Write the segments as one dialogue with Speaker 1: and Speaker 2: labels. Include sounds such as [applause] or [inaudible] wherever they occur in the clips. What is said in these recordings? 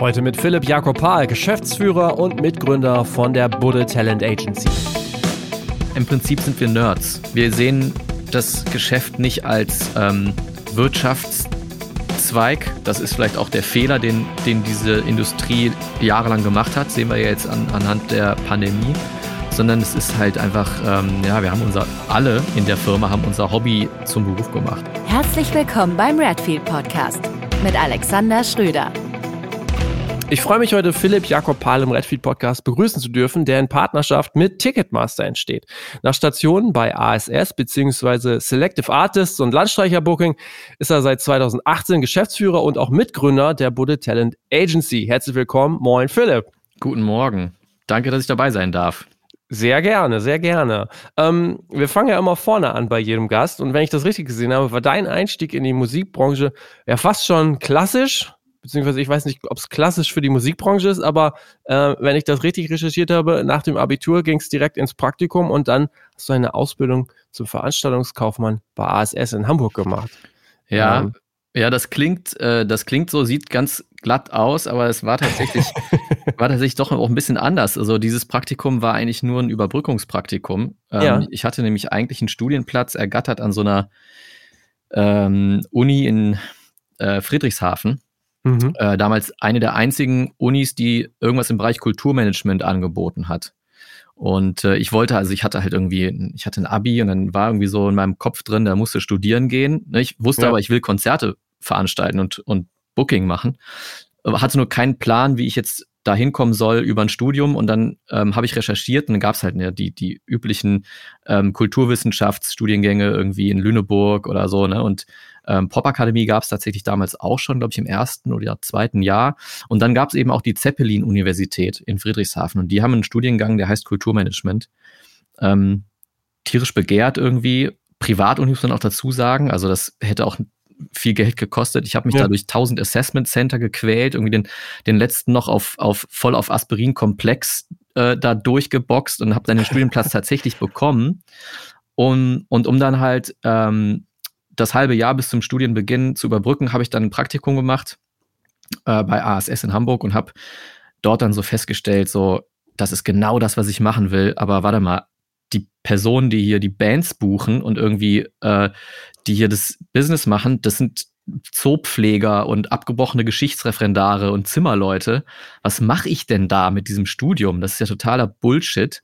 Speaker 1: Heute mit Philipp Jakob Pahl, Geschäftsführer und Mitgründer von der Budde Talent Agency.
Speaker 2: Im Prinzip sind wir Nerds. Wir sehen das Geschäft nicht als ähm, Wirtschaftszweig. Das ist vielleicht auch der Fehler, den, den diese Industrie jahrelang gemacht hat. Sehen wir ja jetzt an, anhand der Pandemie. Sondern es ist halt einfach, ähm, ja, wir haben unser, alle in der Firma haben unser Hobby zum Beruf gemacht.
Speaker 3: Herzlich willkommen beim Redfield Podcast mit Alexander Schröder.
Speaker 1: Ich freue mich heute, Philipp Jakob Pahl im Redfield Podcast begrüßen zu dürfen, der in Partnerschaft mit Ticketmaster entsteht. Nach Stationen bei ASS bzw. Selective Artists und Landstreicher Booking ist er seit 2018 Geschäftsführer und auch Mitgründer der Budde Talent Agency. Herzlich willkommen. Moin, Philipp.
Speaker 2: Guten Morgen. Danke, dass ich dabei sein darf.
Speaker 1: Sehr gerne, sehr gerne. Ähm, wir fangen ja immer vorne an bei jedem Gast und wenn ich das richtig gesehen habe, war dein Einstieg in die Musikbranche ja fast schon klassisch, beziehungsweise ich weiß nicht, ob es klassisch für die Musikbranche ist, aber äh, wenn ich das richtig recherchiert habe, nach dem Abitur ging es direkt ins Praktikum und dann hast du eine Ausbildung zum Veranstaltungskaufmann bei ASS in Hamburg gemacht.
Speaker 2: Ja, ähm, ja, das klingt, äh, das klingt so, sieht ganz glatt aus, aber es war tatsächlich, [laughs] war tatsächlich doch auch ein bisschen anders. Also dieses Praktikum war eigentlich nur ein Überbrückungspraktikum. Ähm, ja. Ich hatte nämlich eigentlich einen Studienplatz ergattert an so einer ähm, Uni in äh, Friedrichshafen. Mhm. Äh, damals eine der einzigen Unis, die irgendwas im Bereich Kulturmanagement angeboten hat. Und äh, ich wollte, also ich hatte halt irgendwie, ich hatte ein Abi und dann war irgendwie so in meinem Kopf drin, da musste studieren gehen. Ne? Ich wusste ja. aber, ich will Konzerte veranstalten und, und Booking machen. Aber hatte nur keinen Plan, wie ich jetzt da hinkommen soll über ein Studium und dann ähm, habe ich recherchiert und dann gab es halt ne, die, die üblichen ähm, Kulturwissenschaftsstudiengänge irgendwie in Lüneburg oder so, ne? Und ähm, Popakademie gab es tatsächlich damals auch schon, glaube ich, im ersten oder zweiten Jahr. Und dann gab es eben auch die Zeppelin-Universität in Friedrichshafen und die haben einen Studiengang, der heißt Kulturmanagement. Ähm, tierisch begehrt irgendwie. Privatuni muss man auch dazu sagen. Also das hätte auch viel Geld gekostet. Ich habe mich ja. da durch 1000 Assessment Center gequält, irgendwie den, den letzten noch auf, auf voll auf Aspirin-Komplex äh, da durchgeboxt und habe dann den Studienplatz [laughs] tatsächlich bekommen. Und, und um dann halt ähm, das halbe Jahr bis zum Studienbeginn zu überbrücken, habe ich dann ein Praktikum gemacht äh, bei ASS in Hamburg und habe dort dann so festgestellt, so, das ist genau das, was ich machen will. Aber warte mal, die Personen, die hier die Bands buchen und irgendwie, äh, die hier das Business machen, das sind Zoopfleger und abgebrochene Geschichtsreferendare und Zimmerleute. Was mache ich denn da mit diesem Studium? Das ist ja totaler Bullshit.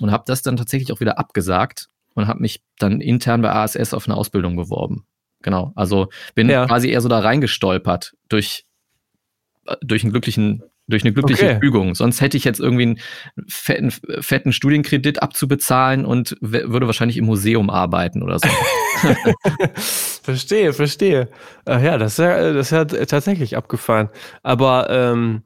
Speaker 2: Und habe das dann tatsächlich auch wieder abgesagt und habe mich dann intern bei ASS auf eine Ausbildung beworben. Genau. Also bin ja. quasi eher so da reingestolpert durch, äh, durch einen glücklichen durch eine glückliche okay. Fügung. Sonst hätte ich jetzt irgendwie einen fetten, fetten Studienkredit abzubezahlen und würde wahrscheinlich im Museum arbeiten oder so. [laughs] [laughs]
Speaker 1: verstehe, verstehe. Ach ja, das ist ja, das ist ja tatsächlich abgefahren. Aber ähm,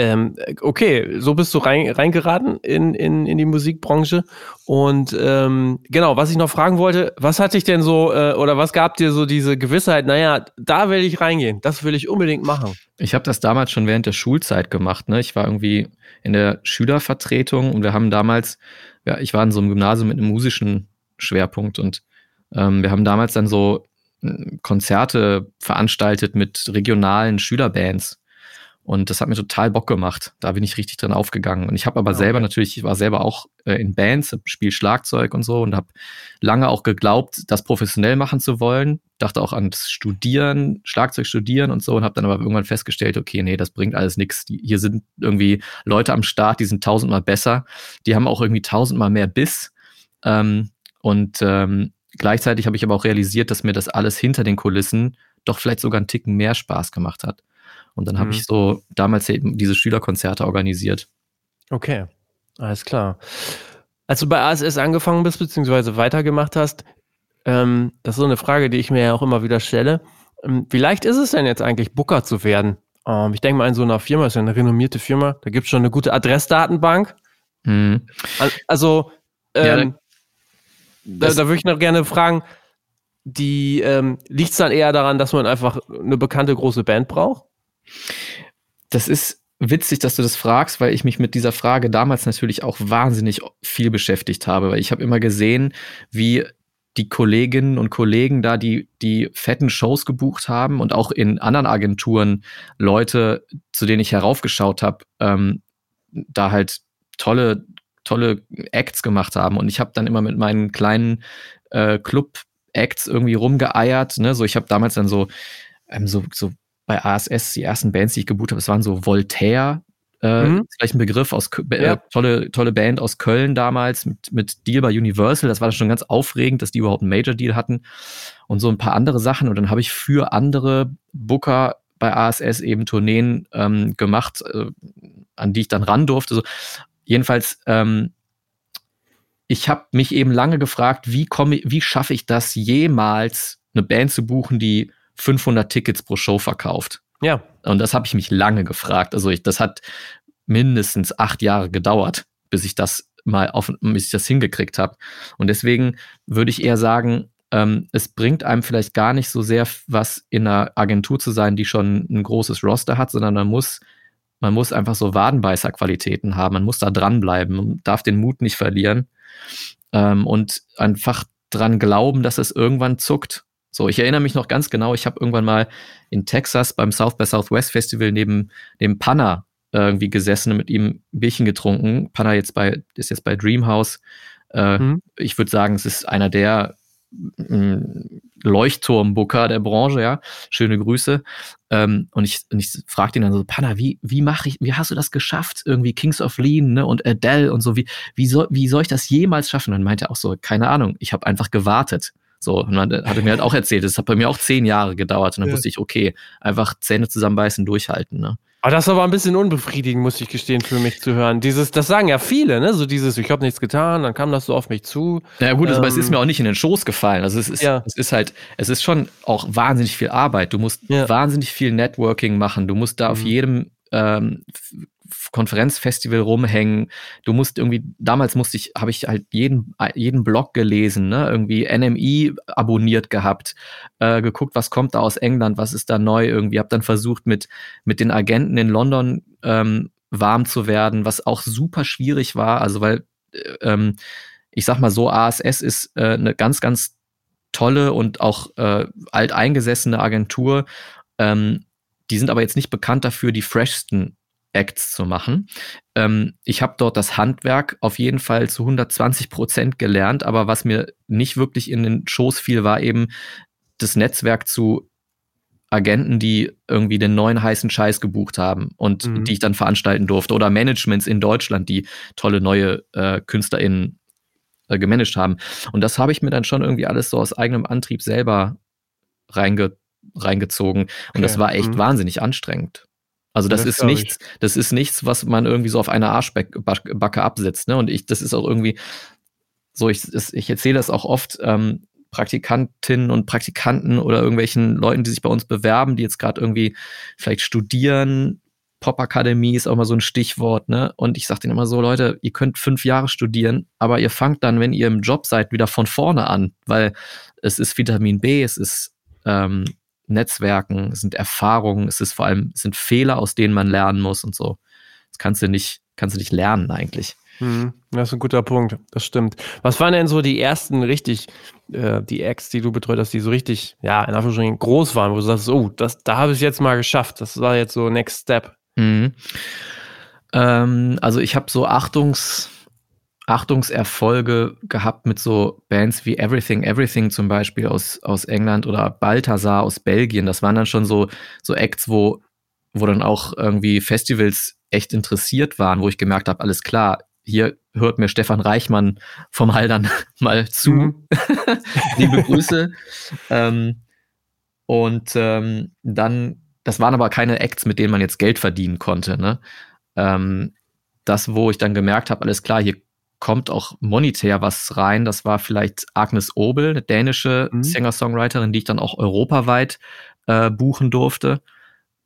Speaker 1: ähm, okay, so bist du rein, reingeraten in, in, in die Musikbranche. Und ähm, genau, was ich noch fragen wollte, was hat dich denn so, äh, oder was gab dir so diese Gewissheit, naja, da will ich reingehen, das will ich unbedingt machen?
Speaker 2: Ich habe das damals schon während der Schulzeit gemacht. Ne? Ich war irgendwie in der Schülervertretung und wir haben damals, ja, ich war in so einem Gymnasium mit einem musischen Schwerpunkt und ähm, wir haben damals dann so äh, Konzerte veranstaltet mit regionalen Schülerbands. Und das hat mir total Bock gemacht. Da bin ich richtig drin aufgegangen. Und ich habe aber ja, selber natürlich, ich war selber auch äh, in Bands, spiele Schlagzeug und so und habe lange auch geglaubt, das professionell machen zu wollen. Dachte auch ans Studieren, Schlagzeug studieren und so und habe dann aber irgendwann festgestellt, okay, nee, das bringt alles nichts. Hier sind irgendwie Leute am Start, die sind tausendmal besser. Die haben auch irgendwie tausendmal mehr Biss. Ähm, und ähm, gleichzeitig habe ich aber auch realisiert, dass mir das alles hinter den Kulissen doch vielleicht sogar einen Ticken mehr Spaß gemacht hat. Und dann mhm. habe ich so damals eben diese Schülerkonzerte organisiert.
Speaker 1: Okay, alles klar. Als du bei ASS angefangen bist, beziehungsweise weitergemacht hast, ähm, das ist so eine Frage, die ich mir ja auch immer wieder stelle. Ähm, wie leicht ist es denn jetzt eigentlich, Booker zu werden? Ähm, ich denke mal, in so einer Firma, ist ja eine renommierte Firma, da gibt es schon eine gute Adressdatenbank. Mhm. Also, ähm, ja, da, da würde ich noch gerne fragen, die ähm, liegt es dann eher daran, dass man einfach eine bekannte große Band braucht?
Speaker 2: Das ist witzig, dass du das fragst, weil ich mich mit dieser Frage damals natürlich auch wahnsinnig viel beschäftigt habe, weil ich habe immer gesehen, wie die Kolleginnen und Kollegen da, die die fetten Shows gebucht haben und auch in anderen Agenturen Leute, zu denen ich heraufgeschaut habe, ähm, da halt tolle, tolle Acts gemacht haben. Und ich habe dann immer mit meinen kleinen äh, Club-Acts irgendwie rumgeeiert. Ne? So, ich habe damals dann so, ähm, so, so bei ASS die ersten Bands, die ich gebucht habe, es waren so Voltaire, äh, mhm. vielleicht ein Begriff aus äh, ja. tolle, tolle Band aus Köln damals mit, mit Deal bei Universal. Das war schon ganz aufregend, dass die überhaupt einen Major-Deal hatten und so ein paar andere Sachen. Und dann habe ich für andere Booker bei ASS eben Tourneen ähm, gemacht, äh, an die ich dann ran durfte. So, jedenfalls, ähm, ich habe mich eben lange gefragt, wie komme, wie schaffe ich das jemals, eine Band zu buchen, die 500 Tickets pro Show verkauft?
Speaker 1: Ja.
Speaker 2: Und das habe ich mich lange gefragt. Also ich, das hat mindestens acht Jahre gedauert, bis ich das mal auf, bis ich das hingekriegt habe. Und deswegen würde ich eher sagen, ähm, es bringt einem vielleicht gar nicht so sehr was in einer Agentur zu sein, die schon ein großes Roster hat, sondern man muss, man muss einfach so Wadenbeißer-Qualitäten haben. Man muss da dranbleiben, man darf den Mut nicht verlieren ähm, und einfach dran glauben, dass es irgendwann zuckt. So, ich erinnere mich noch ganz genau, ich habe irgendwann mal in Texas beim South by Southwest Festival neben dem Panna irgendwie gesessen und mit ihm ein Bierchen getrunken. Panna jetzt bei, ist jetzt bei Dreamhouse. Äh, mhm. Ich würde sagen, es ist einer der Leuchtturmbooker der Branche, ja. Schöne Grüße. Ähm, und ich, und ich fragte ihn dann so, Panna, wie, wie mache ich, wie hast du das geschafft? Irgendwie Kings of Lean, ne, und Adele und so, wie, wie soll, wie soll ich das jemals schaffen? Und dann meinte er auch so, keine Ahnung, ich habe einfach gewartet. So, und man hatte mir halt auch erzählt, es hat bei mir auch zehn Jahre gedauert. Und dann ja. wusste ich, okay, einfach Zähne zusammenbeißen, durchhalten. Ne?
Speaker 1: Aber das war aber ein bisschen unbefriedigend, muss ich gestehen, für mich zu hören. Dieses, das sagen ja viele, ne? So dieses, ich habe nichts getan, dann kam das so auf mich zu.
Speaker 2: Ja gut, ähm, aber es ist mir auch nicht in den Schoß gefallen. Also es ist, ja. es ist halt, es ist schon auch wahnsinnig viel Arbeit. Du musst ja. wahnsinnig viel Networking machen. Du musst da mhm. auf jedem ähm, Konferenzfestival rumhängen. Du musst irgendwie, damals musste ich, habe ich halt jeden, jeden Blog gelesen, ne? irgendwie NMI abonniert gehabt, äh, geguckt, was kommt da aus England, was ist da neu irgendwie, habe dann versucht, mit, mit den Agenten in London ähm, warm zu werden, was auch super schwierig war, also weil, äh, ähm, ich sag mal so, ASS ist äh, eine ganz, ganz tolle und auch äh, alteingesessene Agentur. Ähm, die sind aber jetzt nicht bekannt dafür, die freshsten Acts zu machen. Ähm, ich habe dort das Handwerk auf jeden Fall zu 120 Prozent gelernt, aber was mir nicht wirklich in den Schoß fiel, war eben das Netzwerk zu Agenten, die irgendwie den neuen heißen Scheiß gebucht haben und mhm. die ich dann veranstalten durfte oder Managements in Deutschland, die tolle neue äh, KünstlerInnen äh, gemanagt haben. Und das habe ich mir dann schon irgendwie alles so aus eigenem Antrieb selber reinge reingezogen. Und okay. das war echt mhm. wahnsinnig anstrengend. Also das, das ist nichts, ich. das ist nichts, was man irgendwie so auf einer Arschbacke absetzt. Ne? Und ich, das ist auch irgendwie so, ich, ich erzähle das auch oft ähm, Praktikantinnen und Praktikanten oder irgendwelchen Leuten, die sich bei uns bewerben, die jetzt gerade irgendwie vielleicht studieren. Popakademie ist auch mal so ein Stichwort, ne? Und ich sage denen immer so, Leute, ihr könnt fünf Jahre studieren, aber ihr fangt dann, wenn ihr im Job seid, wieder von vorne an, weil es ist Vitamin B, es ist ähm, Netzwerken, es sind Erfahrungen, es ist vor allem, es sind Fehler, aus denen man lernen muss und so. Das kannst du nicht, kannst du nicht lernen eigentlich.
Speaker 1: Hm, das ist ein guter Punkt, das stimmt. Was waren denn so die ersten richtig, äh, die Acts, die du betreut hast, die so richtig, ja, in Anführungsstrichen groß waren, wo du sagst, oh, das, da habe ich es jetzt mal geschafft, das war jetzt so Next Step.
Speaker 2: Mhm. Ähm, also ich habe so Achtungs, Achtungserfolge gehabt mit so Bands wie Everything Everything zum Beispiel aus, aus England oder Balthasar aus Belgien. Das waren dann schon so, so Acts, wo, wo dann auch irgendwie Festivals echt interessiert waren, wo ich gemerkt habe, alles klar, hier hört mir Stefan Reichmann vom Haldern [laughs] mal zu. Mhm. [laughs] Liebe Grüße. ähm, und ähm, dann, das waren aber keine Acts, mit denen man jetzt Geld verdienen konnte. Ne? Ähm, das, wo ich dann gemerkt habe, alles klar, hier kommt auch monetär was rein. Das war vielleicht Agnes Obel, eine dänische mhm. Singer-Songwriterin, die ich dann auch europaweit äh, buchen durfte.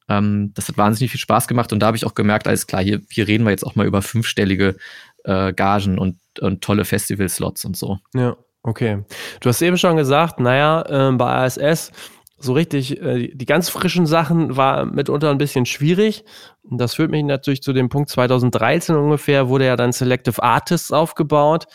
Speaker 2: Ähm, das hat wahnsinnig viel Spaß gemacht und da habe ich auch gemerkt, alles klar, hier, hier reden wir jetzt auch mal über fünfstellige äh, Gagen und, und tolle Festival-Slots und so.
Speaker 1: Ja, okay. Du hast eben schon gesagt, naja, äh, bei ASS so richtig, äh, die ganz frischen Sachen war mitunter ein bisschen schwierig. Und das führt mich natürlich zu dem Punkt 2013 ungefähr, wurde ja dann Selective Artists aufgebaut.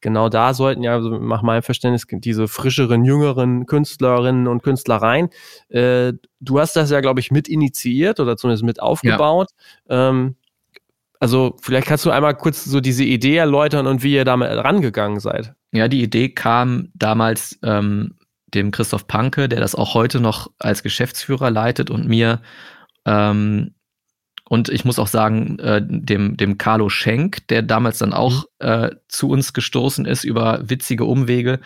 Speaker 1: genau da sollten ja, also nach meinem Verständnis, diese frischeren, jüngeren Künstlerinnen und Künstler rein. Äh, du hast das ja, glaube ich, mit initiiert oder zumindest mit aufgebaut. Ja. Ähm, also vielleicht kannst du einmal kurz so diese Idee erläutern und wie ihr damit rangegangen seid.
Speaker 2: Ja, die Idee kam damals ähm, dem Christoph Panke, der das auch heute noch als Geschäftsführer leitet und mir ähm, und ich muss auch sagen, äh, dem, dem Carlo Schenk, der damals dann auch mhm. äh, zu uns gestoßen ist über witzige Umwege,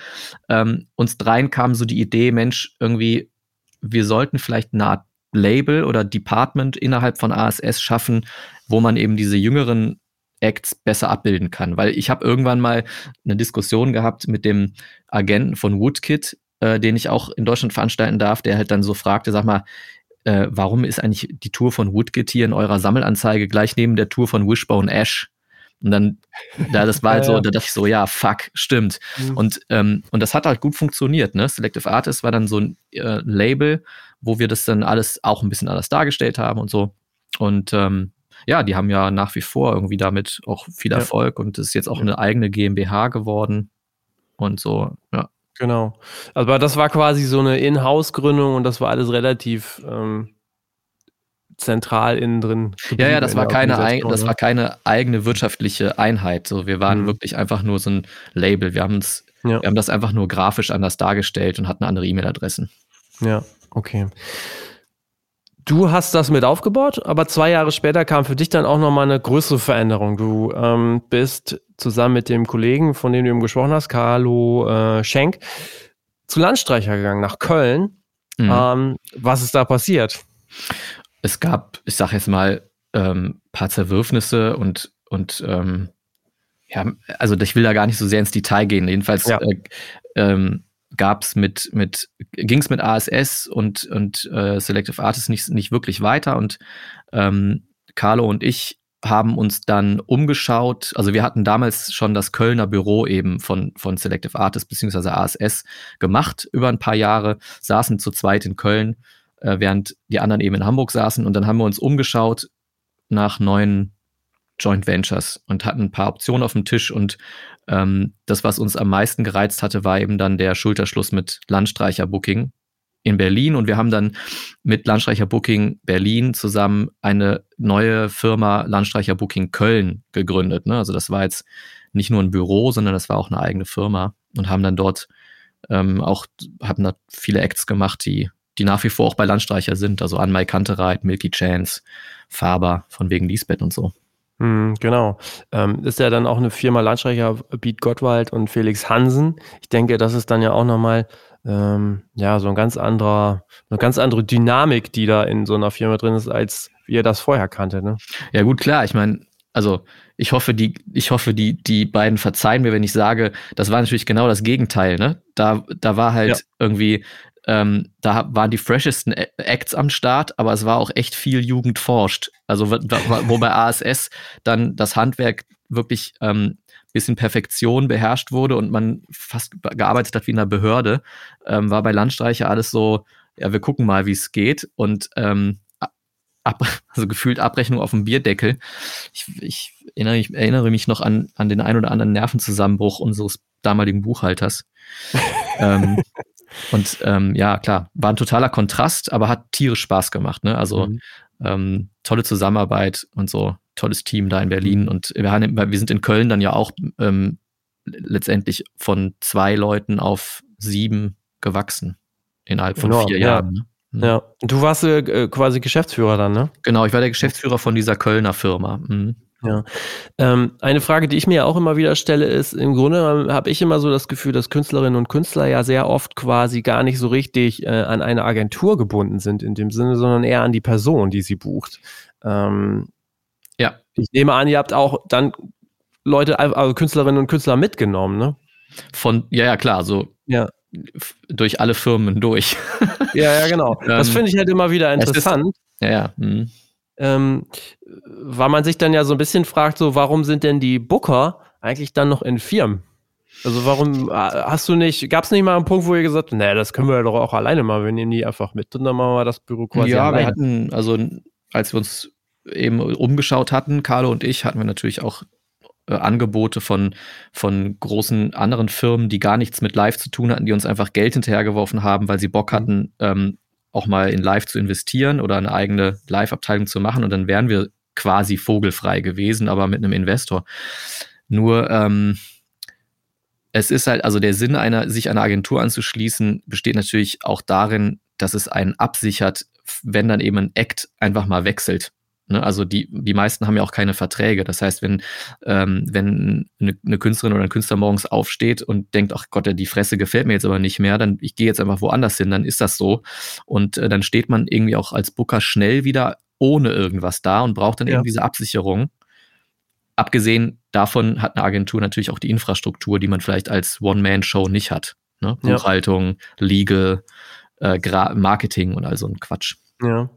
Speaker 2: ähm, uns dreien kam so die Idee, Mensch, irgendwie, wir sollten vielleicht eine Art Label oder Department innerhalb von ASS schaffen, wo man eben diese jüngeren Acts besser abbilden kann. Weil ich habe irgendwann mal eine Diskussion gehabt mit dem Agenten von Woodkid, äh, den ich auch in Deutschland veranstalten darf, der halt dann so fragte, sag mal, äh, warum ist eigentlich die Tour von Woodkid hier in eurer Sammelanzeige gleich neben der Tour von Wishbone Ash? Und dann, da das war [laughs] halt so, da dachte ich so, ja, fuck, stimmt. Mhm. Und, ähm, und das hat halt gut funktioniert, ne? Selective Artist war dann so ein äh, Label, wo wir das dann alles auch ein bisschen anders dargestellt haben und so. Und ähm, ja, die haben ja nach wie vor irgendwie damit auch viel Erfolg ja. und es ist jetzt auch eine eigene GmbH geworden und so, ja.
Speaker 1: Genau. Aber das war quasi so eine In-house-Gründung und das war alles relativ ähm, zentral innen drin.
Speaker 2: Ja, ja, das war keine, das war keine eigene wirtschaftliche Einheit. So, wir waren mhm. wirklich einfach nur so ein Label. Wir haben uns, ja. wir haben das einfach nur grafisch anders dargestellt und hatten andere E-Mail-Adressen.
Speaker 1: Ja, okay. Du hast das mit aufgebaut, aber zwei Jahre später kam für dich dann auch nochmal eine größere Veränderung. Du ähm, bist zusammen mit dem Kollegen, von dem du eben gesprochen hast, Carlo äh, Schenk, zu Landstreicher gegangen, nach Köln. Mhm. Ähm, was ist da passiert?
Speaker 2: Es gab, ich sag jetzt mal, ähm, paar Zerwürfnisse und, und ähm, ja, also ich will da gar nicht so sehr ins Detail gehen. Jedenfalls ja. äh, ähm, gab es mit, mit ging es mit ASS und, und äh, Selective Artists nicht, nicht wirklich weiter. Und ähm, Carlo und ich haben uns dann umgeschaut. Also wir hatten damals schon das Kölner Büro eben von, von Selective Artists bzw. ASS gemacht über ein paar Jahre, saßen zu zweit in Köln, äh, während die anderen eben in Hamburg saßen. Und dann haben wir uns umgeschaut nach neuen Joint Ventures und hatten ein paar Optionen auf dem Tisch und ähm, das, was uns am meisten gereizt hatte, war eben dann der Schulterschluss mit Landstreicher Booking in Berlin und wir haben dann mit Landstreicher Booking Berlin zusammen eine neue Firma Landstreicher Booking Köln gegründet. Ne? Also das war jetzt nicht nur ein Büro, sondern das war auch eine eigene Firma und haben dann dort ähm, auch, haben da viele Acts gemacht, die, die nach wie vor auch bei Landstreicher sind. Also Anmai Kantereit, Milky Chance, Faber, von wegen Lisbeth und so.
Speaker 1: Mhm, genau. Ähm, ist ja dann auch eine Firma Landstreicher, Beat Gottwald und Felix Hansen. Ich denke, das ist dann ja auch nochmal ähm, ja, so ein ganz anderer, eine ganz andere Dynamik, die da in so einer Firma drin ist, als ihr das vorher kannte, ne?
Speaker 2: Ja, gut, klar. Ich meine, also ich hoffe, die, ich hoffe, die, die beiden verzeihen mir, wenn ich sage, das war natürlich genau das Gegenteil, ne? Da, da war halt ja. irgendwie ähm, da waren die freshesten Acts am Start, aber es war auch echt viel Jugend forscht. Also wo bei ASS dann das Handwerk wirklich ähm, bis in Perfektion beherrscht wurde und man fast gearbeitet hat wie in einer Behörde, ähm, war bei Landstreicher alles so, ja, wir gucken mal, wie es geht und ähm, ab, also gefühlt Abrechnung auf dem Bierdeckel. Ich, ich, erinnere, ich erinnere mich noch an, an den ein oder anderen Nervenzusammenbruch unseres damaligen Buchhalters. [laughs] ähm, und ähm, ja, klar, war ein totaler Kontrast, aber hat tierisch Spaß gemacht. Ne? Also mhm. ähm, tolle Zusammenarbeit und so, tolles Team da in Berlin. Mhm. Und wir, haben, wir sind in Köln dann ja auch ähm, letztendlich von zwei Leuten auf sieben gewachsen innerhalb von Enorm, vier Jahren.
Speaker 1: Ne? Mhm. Ja, du warst äh, quasi Geschäftsführer dann, ne?
Speaker 2: Genau, ich war der Geschäftsführer von dieser Kölner Firma. Mhm.
Speaker 1: Ja. Ähm, eine Frage, die ich mir auch immer wieder stelle, ist, im Grunde habe ich immer so das Gefühl, dass Künstlerinnen und Künstler ja sehr oft quasi gar nicht so richtig äh, an eine Agentur gebunden sind in dem Sinne, sondern eher an die Person, die sie bucht. Ähm, ja. Ich nehme an, ihr habt auch dann Leute, also Künstlerinnen und Künstler mitgenommen, ne?
Speaker 2: Von, ja, ja, klar, so. Ja. Durch alle Firmen durch.
Speaker 1: ja, ja, genau. [laughs] Das ähm, finde ich halt immer wieder interessant. Ist,
Speaker 2: ja, ja. Hm
Speaker 1: ähm, weil man sich dann ja so ein bisschen fragt, so warum sind denn die Booker eigentlich dann noch in Firmen? Also warum äh, hast du nicht, gab es nicht mal einen Punkt, wo ihr gesagt habt, nee, das können wir doch auch alleine machen, wir nehmen die einfach mit und dann machen wir das Büro quasi
Speaker 2: Ja,
Speaker 1: alleine.
Speaker 2: wir hatten, also als wir uns eben umgeschaut hatten, Carlo und ich, hatten wir natürlich auch äh, Angebote von, von großen anderen Firmen, die gar nichts mit Live zu tun hatten, die uns einfach Geld hinterhergeworfen haben, weil sie Bock mhm. hatten, ähm, auch mal in Live zu investieren oder eine eigene Live-Abteilung zu machen. Und dann wären wir quasi vogelfrei gewesen, aber mit einem Investor. Nur ähm, es ist halt, also der Sinn einer, sich einer Agentur anzuschließen, besteht natürlich auch darin, dass es einen absichert, wenn dann eben ein Act einfach mal wechselt. Ne? Also die, die meisten haben ja auch keine Verträge. Das heißt, wenn, ähm, wenn eine, eine, Künstlerin oder ein Künstler morgens aufsteht und denkt, ach Gott, die Fresse gefällt mir jetzt aber nicht mehr, dann ich gehe jetzt einfach woanders hin, dann ist das so. Und äh, dann steht man irgendwie auch als Booker schnell wieder ohne irgendwas da und braucht dann ja. eben diese Absicherung. Abgesehen davon hat eine Agentur natürlich auch die Infrastruktur, die man vielleicht als One-Man-Show nicht hat. Ne? Buchhaltung, ja. Legal, äh, Marketing und all so ein Quatsch.
Speaker 1: Ja.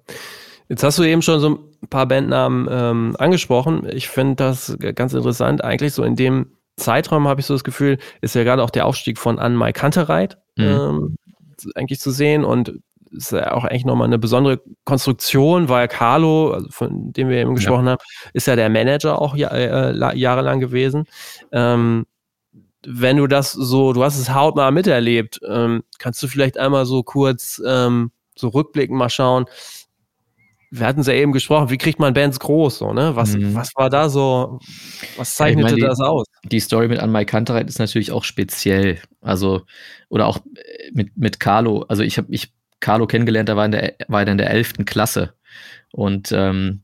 Speaker 1: Jetzt hast du eben schon so ein paar Bandnamen ähm, angesprochen. Ich finde das ganz interessant. Eigentlich so in dem Zeitraum habe ich so das Gefühl, ist ja gerade auch der Aufstieg von Anne-Mai Kantereit mhm. ähm, eigentlich zu sehen und ist ja auch eigentlich nochmal eine besondere Konstruktion, weil Carlo, also von dem wir eben gesprochen ja. haben, ist ja der Manager auch äh, jahrelang gewesen. Ähm, wenn du das so, du hast es hautnah miterlebt, ähm, kannst du vielleicht einmal so kurz ähm, so rückblicken mal schauen, wir hatten es ja eben gesprochen, wie kriegt man Bands groß, so, ne? Was, mhm. was war da so, was zeichnete meine, das aus?
Speaker 2: Die Story mit Anmai Kantereit ist natürlich auch speziell. Also, oder auch äh, mit, mit Carlo. Also ich habe ich Carlo kennengelernt, da war in der, war er in der 11. Klasse. Und ähm,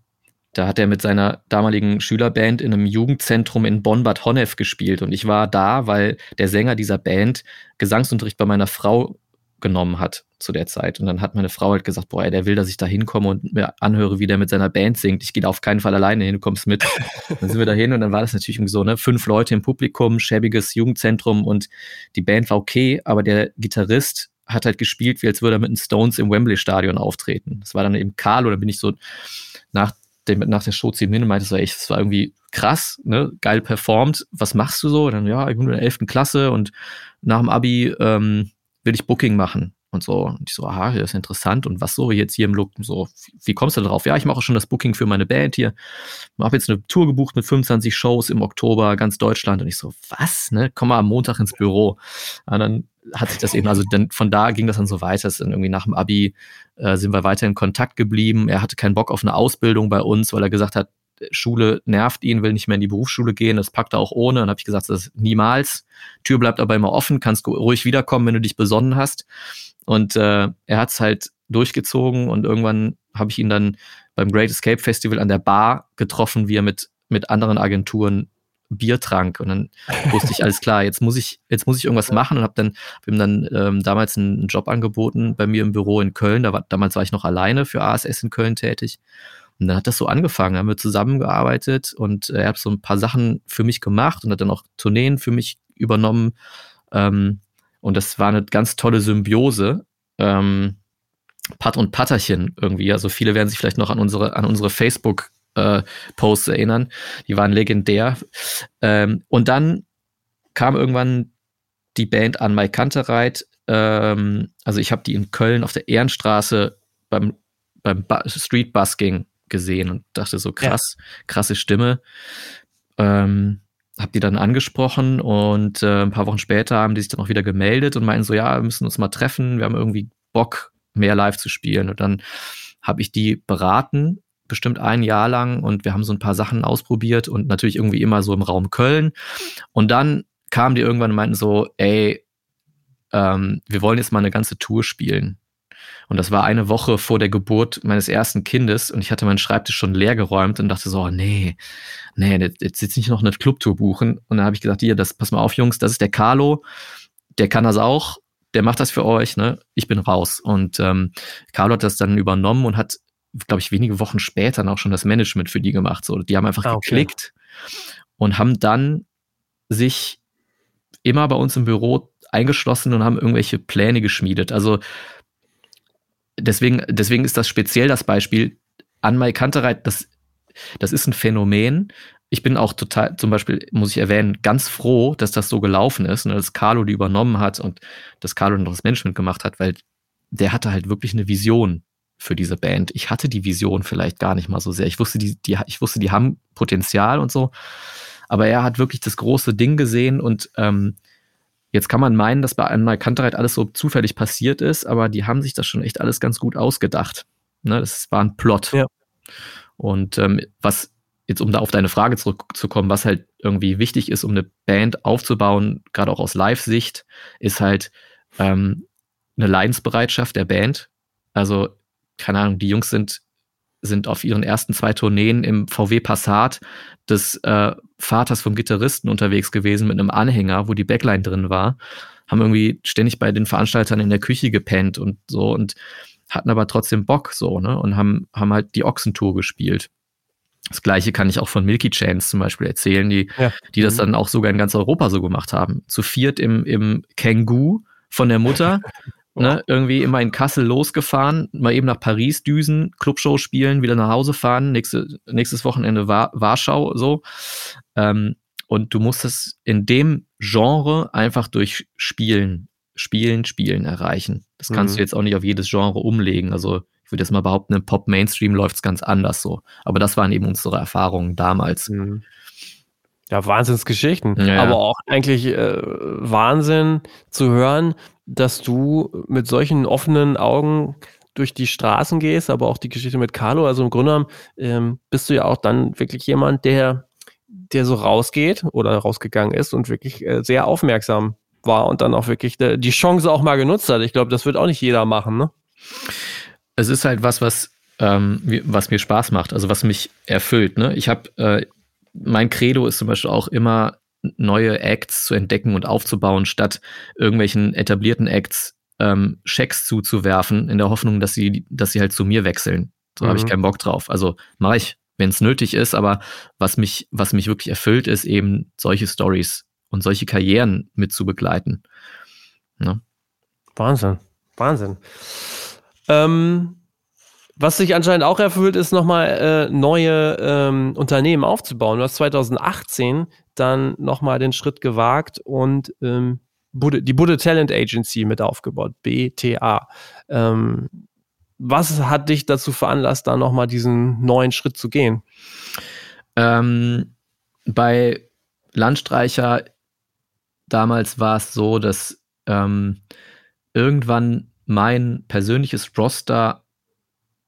Speaker 2: da hat er mit seiner damaligen Schülerband in einem Jugendzentrum in Bonn-Bad Honnef gespielt. Und ich war da, weil der Sänger dieser Band Gesangsunterricht bei meiner Frau genommen hat zu der Zeit. Und dann hat meine Frau halt gesagt, boah, ey, der will, dass ich da hinkomme und mir anhöre, wie der mit seiner Band singt. Ich gehe da auf keinen Fall alleine hin, du kommst mit. [laughs] dann sind wir da hin und dann war das natürlich so, ne, fünf Leute im Publikum, schäbiges Jugendzentrum und die Band war okay, aber der Gitarrist hat halt gespielt, wie als würde er mit den Stones im Wembley-Stadion auftreten. Das war dann eben Karl oder bin ich so nach, dem, nach der Show zu ihm hin und meinte so, ey, das war irgendwie krass, ne, geil performt. Was machst du so? Und dann, ja, ich bin in der 11. Klasse und nach dem Abi ähm, will ich Booking machen und so. Und ich so, aha, das ist interessant. Und was so jetzt hier im Look? So, wie kommst du darauf? Ja, ich mache schon das Booking für meine Band hier. Ich habe jetzt eine Tour gebucht mit 25 Shows im Oktober, ganz Deutschland. Und ich so, was? Ne? Komm mal am Montag ins Büro. Und dann hat sich das eben, also dann von da ging das dann so weiter. Dann irgendwie nach dem Abi äh, sind wir weiter in Kontakt geblieben. Er hatte keinen Bock auf eine Ausbildung bei uns, weil er gesagt hat, Schule nervt ihn, will nicht mehr in die Berufsschule gehen, das packt er auch ohne. Und dann habe ich gesagt, das ist niemals. Tür bleibt aber immer offen, kannst ruhig wiederkommen, wenn du dich besonnen hast. Und äh, er hat es halt durchgezogen und irgendwann habe ich ihn dann beim Great Escape Festival an der Bar getroffen, wie er mit, mit anderen Agenturen Bier trank. Und dann wusste ich, alles klar, jetzt muss ich, jetzt muss ich irgendwas machen und habe dann hab ihm dann ähm, damals einen Job angeboten bei mir im Büro in Köln. Da war, damals war ich noch alleine für ASS in Köln tätig. Und dann hat das so angefangen, haben wir zusammengearbeitet und er hat so ein paar Sachen für mich gemacht und hat dann auch Tourneen für mich übernommen. Ähm, und das war eine ganz tolle Symbiose. Ähm, Pat und Patterchen irgendwie. Also viele werden sich vielleicht noch an unsere, an unsere Facebook- äh, Posts erinnern. Die waren legendär. Ähm, und dann kam irgendwann die Band an Mike Kantereit. Ähm, also ich habe die in Köln auf der Ehrenstraße beim, beim Street Busking gesehen und dachte so krass, ja. krasse Stimme. Ähm, habe die dann angesprochen und äh, ein paar Wochen später haben die sich dann auch wieder gemeldet und meinten so, ja, wir müssen uns mal treffen, wir haben irgendwie Bock, mehr live zu spielen. Und dann habe ich die beraten, bestimmt ein Jahr lang und wir haben so ein paar Sachen ausprobiert und natürlich irgendwie immer so im Raum Köln. Und dann kamen die irgendwann und meinten so, ey, ähm, wir wollen jetzt mal eine ganze Tour spielen. Und das war eine Woche vor der Geburt meines ersten Kindes und ich hatte meinen Schreibtisch schon leer geräumt und dachte so, oh, nee, nee, jetzt sitze ich noch eine Clubtour buchen. Und dann habe ich gesagt, hier, das, pass mal auf, Jungs, das ist der Carlo, der kann das auch, der macht das für euch, ne? Ich bin raus. Und ähm, Carlo hat das dann übernommen und hat, glaube ich, wenige Wochen später auch schon das Management für die gemacht. So, die haben einfach ah, okay. geklickt und haben dann sich immer bei uns im Büro eingeschlossen und haben irgendwelche Pläne geschmiedet. Also deswegen, deswegen ist das speziell das Beispiel. An Mai Kantereit, das, das ist ein Phänomen. Ich bin auch total, zum Beispiel, muss ich erwähnen, ganz froh, dass das so gelaufen ist und dass Carlo die übernommen hat und dass Carlo noch das Management gemacht hat, weil der hatte halt wirklich eine Vision für diese Band. Ich hatte die Vision vielleicht gar nicht mal so sehr. Ich wusste, die, die, ich wusste, die haben Potenzial und so. Aber er hat wirklich das große Ding gesehen und ähm, jetzt kann man meinen, dass bei Einmal Kantereit alles so zufällig passiert ist, aber die haben sich das schon echt alles ganz gut ausgedacht. Ne, das war ein Plot. Ja. Und ähm, was jetzt, um da auf deine Frage zurückzukommen, was halt irgendwie wichtig ist, um eine Band aufzubauen, gerade auch aus Live-Sicht, ist halt ähm, eine Leidensbereitschaft der Band. Also, keine Ahnung, die Jungs sind, sind auf ihren ersten zwei Tourneen im VW Passat des äh, Vaters vom Gitarristen unterwegs gewesen mit einem Anhänger, wo die Backline drin war, haben irgendwie ständig bei den Veranstaltern in der Küche gepennt und so und hatten aber trotzdem Bock so, ne? Und haben, haben halt die Ochsentour gespielt. Das gleiche kann ich auch von Milky Chains zum Beispiel erzählen, die, ja. die das mhm. dann auch sogar in ganz Europa so gemacht haben. Zu viert im, im Kangoo von der Mutter, [laughs] ne, irgendwie immer in Kassel losgefahren, mal eben nach Paris düsen, Clubshow spielen, wieder nach Hause fahren, nächste, nächstes Wochenende War, Warschau, so. Ähm, und du musst es in dem Genre einfach durch Spielen, Spielen, Spielen erreichen. Das kannst mhm. du jetzt auch nicht auf jedes Genre umlegen. Also ich würde jetzt mal behaupten, im Pop-Mainstream läuft es ganz anders so. Aber das waren eben unsere Erfahrungen damals. Mhm.
Speaker 1: Ja, Wahnsinnsgeschichten. Ja. Aber auch eigentlich äh, Wahnsinn zu hören, dass du mit solchen offenen Augen durch die Straßen gehst, aber auch die Geschichte mit Carlo. Also im Grunde genommen ähm, bist du ja auch dann wirklich jemand, der, der so rausgeht oder rausgegangen ist und wirklich äh, sehr aufmerksam war und dann auch wirklich de, die Chance auch mal genutzt hat. Ich glaube, das wird auch nicht jeder machen, ne?
Speaker 2: es ist halt was, was, ähm, was mir Spaß macht, also was mich erfüllt. Ne? Ich habe, äh, mein Credo ist zum Beispiel auch immer, neue Acts zu entdecken und aufzubauen, statt irgendwelchen etablierten Acts ähm, Schecks zuzuwerfen, in der Hoffnung, dass sie, dass sie halt zu mir wechseln. So mhm. habe ich keinen Bock drauf. Also mache ich, wenn es nötig ist, aber was mich, was mich wirklich erfüllt, ist eben solche Stories und solche Karrieren mit zu begleiten.
Speaker 1: Ne? Wahnsinn. Wahnsinn. Ähm, was sich anscheinend auch erfüllt, ist nochmal äh, neue ähm, Unternehmen aufzubauen. Du hast 2018 dann nochmal den Schritt gewagt und ähm, Bude, die Bude Talent Agency mit aufgebaut, BTA. Ähm, was hat dich dazu veranlasst, da nochmal diesen neuen Schritt zu gehen?
Speaker 2: Ähm, bei Landstreicher damals war es so, dass ähm, irgendwann mein persönliches Roster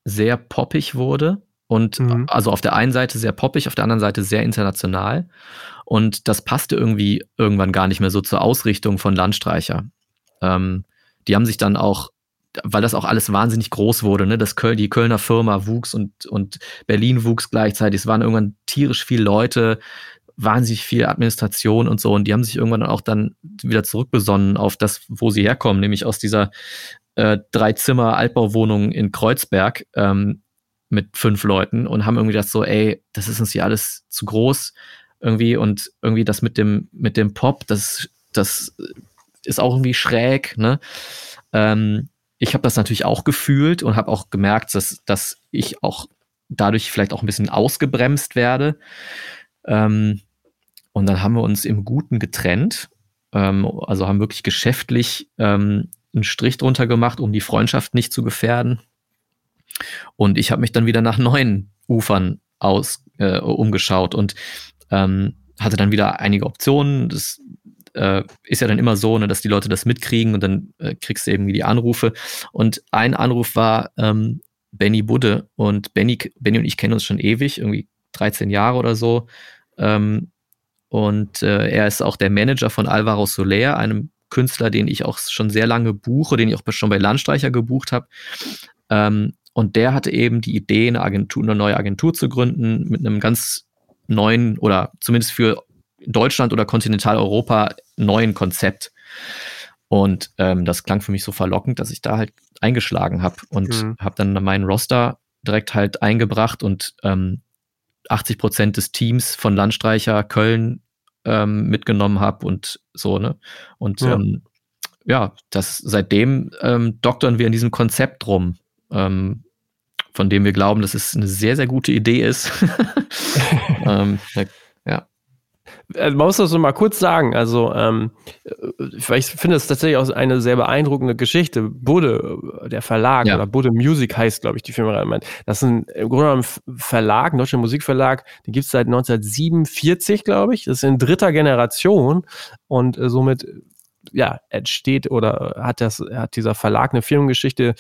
Speaker 2: sehr poppig wurde. Und mhm. also auf der einen Seite sehr poppig, auf der anderen Seite sehr international. Und das passte irgendwie irgendwann gar nicht mehr so zur Ausrichtung von Landstreicher. Ähm, die haben sich dann auch, weil das auch alles wahnsinnig groß wurde, ne, das Köl die Kölner Firma wuchs und, und Berlin wuchs gleichzeitig. Es waren irgendwann tierisch viele Leute, wahnsinnig viel Administration und so. Und die haben sich irgendwann auch dann wieder zurückbesonnen auf das, wo sie herkommen, nämlich aus dieser äh, drei Zimmer Altbauwohnung in Kreuzberg ähm, mit fünf Leuten und haben irgendwie das so, ey, das ist uns hier alles zu groß irgendwie und irgendwie das mit dem mit dem Pop, das das ist auch irgendwie schräg, ne? Ähm, ich habe das natürlich auch gefühlt und habe auch gemerkt, dass, dass ich auch dadurch vielleicht auch ein bisschen ausgebremst werde. Ähm, und dann haben wir uns im Guten getrennt, ähm, also haben wirklich geschäftlich ähm, einen Strich drunter gemacht, um die Freundschaft nicht zu gefährden. Und ich habe mich dann wieder nach neuen Ufern aus äh, umgeschaut und ähm, hatte dann wieder einige Optionen. Das äh, ist ja dann immer so, ne, dass die Leute das mitkriegen und dann äh, kriegst du irgendwie die Anrufe. Und ein Anruf war ähm, Benny Budde und Benny, Benny und ich kennen uns schon ewig, irgendwie 13 Jahre oder so. Ähm, und äh, er ist auch der Manager von Alvaro Soler, einem Künstler, den ich auch schon sehr lange buche, den ich auch schon bei Landstreicher gebucht habe. Ähm, und der hatte eben die Idee, eine Agentur, eine neue Agentur zu gründen mit einem ganz neuen oder zumindest für Deutschland oder Kontinentaleuropa neuen Konzept. Und ähm, das klang für mich so verlockend, dass ich da halt eingeschlagen habe und mhm. habe dann meinen Roster direkt halt eingebracht und ähm, 80 Prozent des Teams von Landstreicher Köln ähm, mitgenommen habe und so, ne? Und ja, ähm, ja das seitdem ähm, doktern wir in diesem Konzept rum, ähm, von dem wir glauben, dass es eine sehr, sehr gute Idee ist. [laughs] ähm.
Speaker 1: Also man muss das so mal kurz sagen. Also, ähm, ich finde es tatsächlich auch eine sehr beeindruckende Geschichte. Budde, der Verlag, ja. oder Budde Music heißt, glaube ich, die Firma. Das ist ein, im Grunde genommen ein Verlag, ein deutscher Musikverlag, den gibt es seit 1947, glaube ich. Das ist in dritter Generation und äh, somit ja, entsteht oder hat das, hat dieser Verlag eine Firmengeschichte,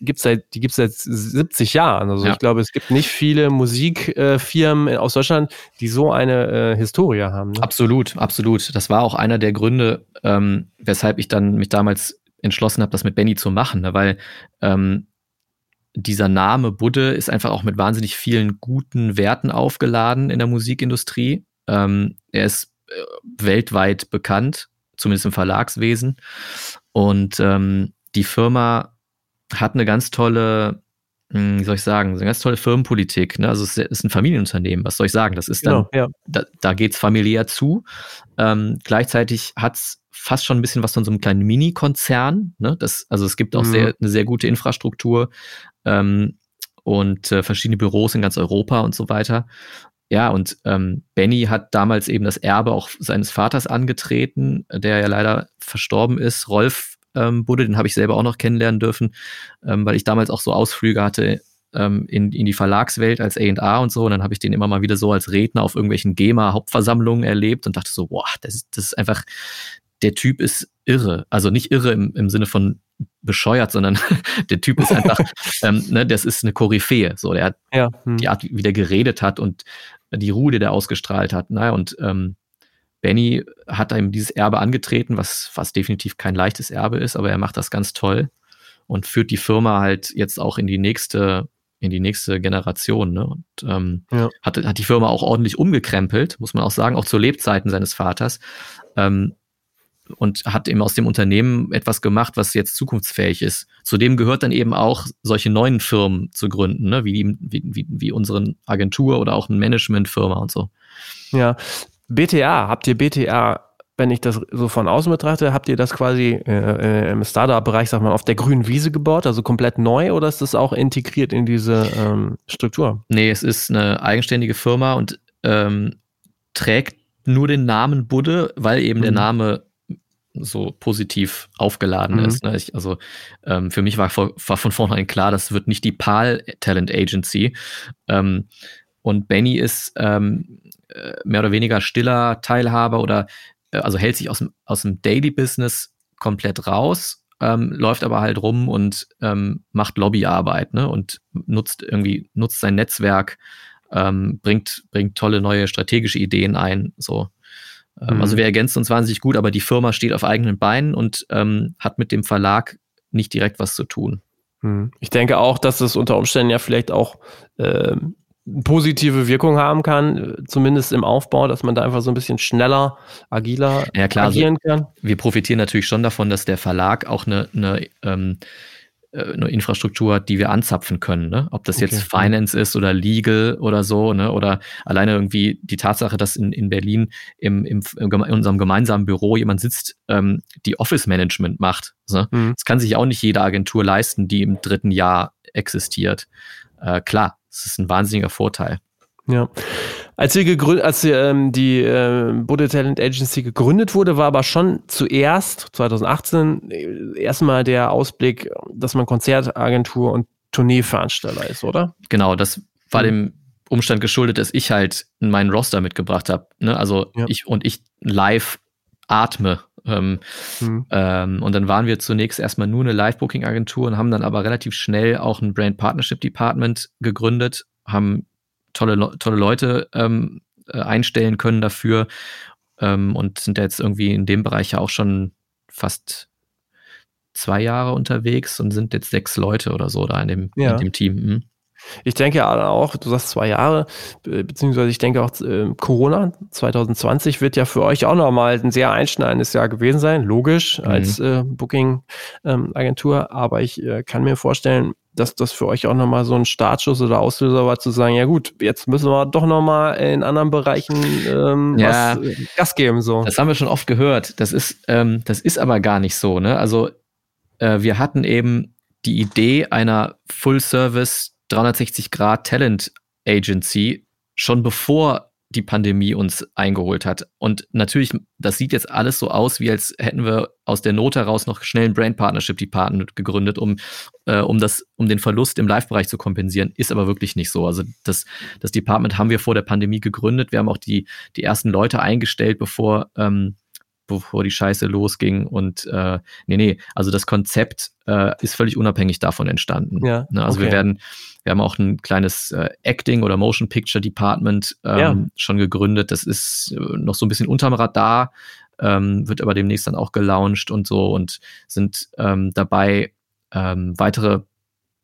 Speaker 1: gibt's seit, die gibt es seit 70 Jahren. Also ja. ich glaube, es gibt nicht viele Musikfirmen aus Deutschland, die so eine äh, Historie haben.
Speaker 2: Ne? Absolut, absolut. Das war auch einer der Gründe, ähm, weshalb ich dann mich damals entschlossen habe, das mit Benny zu machen, ne? weil ähm, dieser Name Budde ist einfach auch mit wahnsinnig vielen guten Werten aufgeladen in der Musikindustrie. Ähm, er ist äh, weltweit bekannt, zumindest im Verlagswesen. Und ähm, die Firma hat eine ganz tolle, hm, wie soll ich sagen, eine ganz tolle Firmenpolitik. Ne? Also es ist ein Familienunternehmen, was soll ich sagen? Das ist dann, genau, ja. da, da geht es familiär zu. Ähm, gleichzeitig hat es fast schon ein bisschen was von so einem kleinen Mini-Konzern. Ne? also es gibt auch mhm. sehr, eine sehr gute Infrastruktur ähm, und äh, verschiedene Büros in ganz Europa und so weiter. Ja, und ähm, Benny hat damals eben das Erbe auch seines Vaters angetreten, der ja leider verstorben ist. Rolf ähm, Budde, den habe ich selber auch noch kennenlernen dürfen, ähm, weil ich damals auch so Ausflüge hatte ähm, in, in die Verlagswelt als A&A und so und dann habe ich den immer mal wieder so als Redner auf irgendwelchen GEMA-Hauptversammlungen erlebt und dachte so, boah, das ist, das ist einfach, der Typ ist irre. Also nicht irre im, im Sinne von bescheuert, sondern [laughs] der Typ ist einfach, [laughs] ähm, ne, das ist eine Koryphäe. So, der hat ja, hm. die Art, wie der geredet hat und die Ruhe, die der ausgestrahlt hat. Naja, und ähm, Benny hat ihm dieses Erbe angetreten, was, was definitiv kein leichtes Erbe ist, aber er macht das ganz toll und führt die Firma halt jetzt auch in die nächste, in die nächste Generation. Ne? Und ähm, ja. hat, hat die Firma auch ordentlich umgekrempelt, muss man auch sagen, auch zu Lebzeiten seines Vaters. Ähm, und hat eben aus dem Unternehmen etwas gemacht, was jetzt zukunftsfähig ist. Zudem gehört dann eben auch, solche neuen Firmen zu gründen, ne? wie, wie, wie, wie unsere Agentur oder auch eine Managementfirma und so.
Speaker 1: Ja, BTA, habt ihr BTA, wenn ich das so von außen betrachte, habt ihr das quasi äh, im Startup-Bereich, sag mal, auf der grünen Wiese gebaut, also komplett neu oder ist das auch integriert in diese ähm, Struktur?
Speaker 2: Nee, es ist eine eigenständige Firma und ähm, trägt nur den Namen Budde, weil eben mhm. der Name so positiv aufgeladen mhm. ist. Ne? Ich, also ähm, für mich war, war, von vornherein klar, das wird nicht die PAL Talent Agency. Ähm, und Benny ist ähm, äh, mehr oder weniger stiller Teilhaber oder äh, also hält sich aus dem, aus dem Daily Business komplett raus, ähm, läuft aber halt rum und ähm, macht Lobbyarbeit ne? und nutzt irgendwie, nutzt sein Netzwerk, ähm, bringt, bringt tolle neue strategische Ideen ein. So. Ähm, mhm. Also wir ergänzen uns wahnsinnig gut, aber die Firma steht auf eigenen Beinen und ähm, hat mit dem Verlag nicht direkt was zu tun.
Speaker 1: Mhm. Ich denke auch, dass es unter Umständen ja vielleicht auch ähm, positive Wirkung haben kann, zumindest im Aufbau, dass man da einfach so ein bisschen schneller, agiler
Speaker 2: ja, klar, also agieren kann. wir profitieren natürlich schon davon, dass der Verlag auch eine, eine, ähm, äh, eine Infrastruktur hat, die wir anzapfen können. Ne? Ob das okay. jetzt Finance ist oder Legal oder so, ne? oder alleine irgendwie die Tatsache, dass in, in Berlin im, im, in unserem gemeinsamen Büro jemand sitzt, ähm, die Office-Management macht. Ne? Mhm. Das kann sich auch nicht jede Agentur leisten, die im dritten Jahr existiert. Äh, klar, das ist ein wahnsinniger Vorteil.
Speaker 1: Ja. Als, wir gegründet, als ähm, die äh, Bude Talent Agency gegründet wurde, war aber schon zuerst, 2018, äh, erstmal der Ausblick, dass man Konzertagentur und Tourneeveranstalter ist, oder?
Speaker 2: Genau, das war mhm. dem Umstand geschuldet, dass ich halt meinen Roster mitgebracht habe. Ne? Also ja. ich und ich live atme. Ähm, mhm. ähm, und dann waren wir zunächst erstmal nur eine Live-Booking-Agentur und haben dann aber relativ schnell auch ein Brand Partnership Department gegründet, haben tolle, tolle Leute ähm, äh, einstellen können dafür ähm, und sind jetzt irgendwie in dem Bereich ja auch schon fast zwei Jahre unterwegs und sind jetzt sechs Leute oder so da in dem, ja. in dem Team.
Speaker 1: Ich denke auch, du sagst zwei Jahre, beziehungsweise ich denke auch, äh, Corona 2020 wird ja für euch auch nochmal ein sehr einschneidendes Jahr gewesen sein, logisch, mhm. als äh, Booking-Agentur. Ähm, aber ich äh, kann mir vorstellen, dass das für euch auch nochmal so ein Startschuss oder Auslöser war, zu sagen, ja gut, jetzt müssen wir doch nochmal in anderen Bereichen ähm, ja, was äh, Gas geben. So.
Speaker 2: Das haben wir schon oft gehört. Das ist, ähm, das ist aber gar nicht so. Ne? Also äh, wir hatten eben die Idee einer Full-Service 360 Grad Talent Agency schon bevor die Pandemie uns eingeholt hat. Und natürlich, das sieht jetzt alles so aus, wie als hätten wir aus der Not heraus noch schnell ein Brand Partnership Department gegründet, um, äh, um, das, um den Verlust im Live-Bereich zu kompensieren. Ist aber wirklich nicht so. Also das, das Department haben wir vor der Pandemie gegründet. Wir haben auch die, die ersten Leute eingestellt, bevor, ähm, bevor die Scheiße losging. Und äh, nee, nee, also das Konzept äh, ist völlig unabhängig davon entstanden. Ja, ne? Also okay. wir werden wir haben auch ein kleines äh, Acting oder Motion Picture Department ähm, ja. schon gegründet. Das ist äh, noch so ein bisschen unterm Radar, ähm, wird aber demnächst dann auch gelauncht und so und sind ähm, dabei, ähm, weitere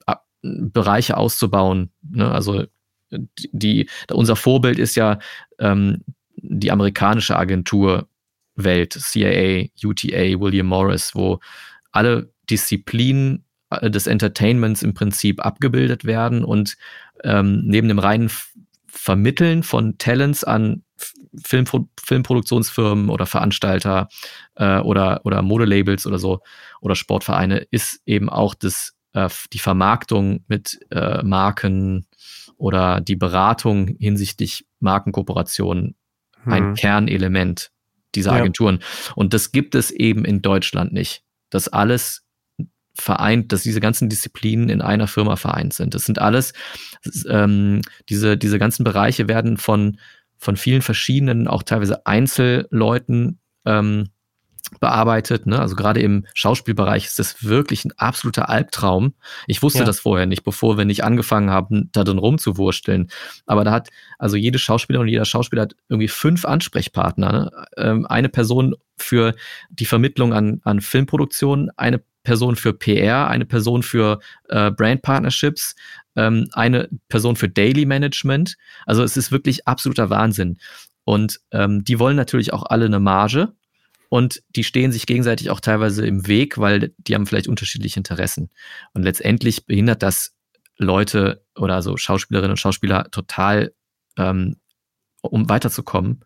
Speaker 2: äh, Bereiche auszubauen. Ne? Also die, die, unser Vorbild ist ja ähm, die amerikanische Agentur Welt, CIA, UTA, William Morris, wo alle Disziplinen äh, des Entertainments im Prinzip abgebildet werden und ähm, neben dem reinen Vermitteln von Talents an Filmpro Filmproduktionsfirmen oder Veranstalter äh, oder, oder Modelabels oder so oder Sportvereine ist eben auch das, äh, die Vermarktung mit äh, Marken oder die Beratung hinsichtlich Markenkooperationen hm. ein Kernelement dieser Agenturen. Ja. Und das gibt es eben in Deutschland nicht. Das alles vereint, dass diese ganzen Disziplinen in einer Firma vereint sind. Das sind alles, ähm, diese, diese ganzen Bereiche werden von, von vielen verschiedenen, auch teilweise Einzelleuten ähm, bearbeitet. Ne? Also gerade im Schauspielbereich ist das wirklich ein absoluter Albtraum. Ich wusste ja. das vorher nicht, bevor wir nicht angefangen haben, da drin rumzuwursteln. Aber da hat, also jede Schauspielerin und jeder Schauspieler hat irgendwie fünf Ansprechpartner. Ne? Ähm, eine Person für die Vermittlung an, an Filmproduktionen, eine Person für PR, eine Person für äh, Brand Partnerships, ähm, eine Person für Daily Management. Also es ist wirklich absoluter Wahnsinn. Und ähm, die wollen natürlich auch alle eine Marge und die stehen sich gegenseitig auch teilweise im Weg, weil die haben vielleicht unterschiedliche Interessen. Und letztendlich behindert das Leute oder so Schauspielerinnen und Schauspieler total, ähm, um weiterzukommen.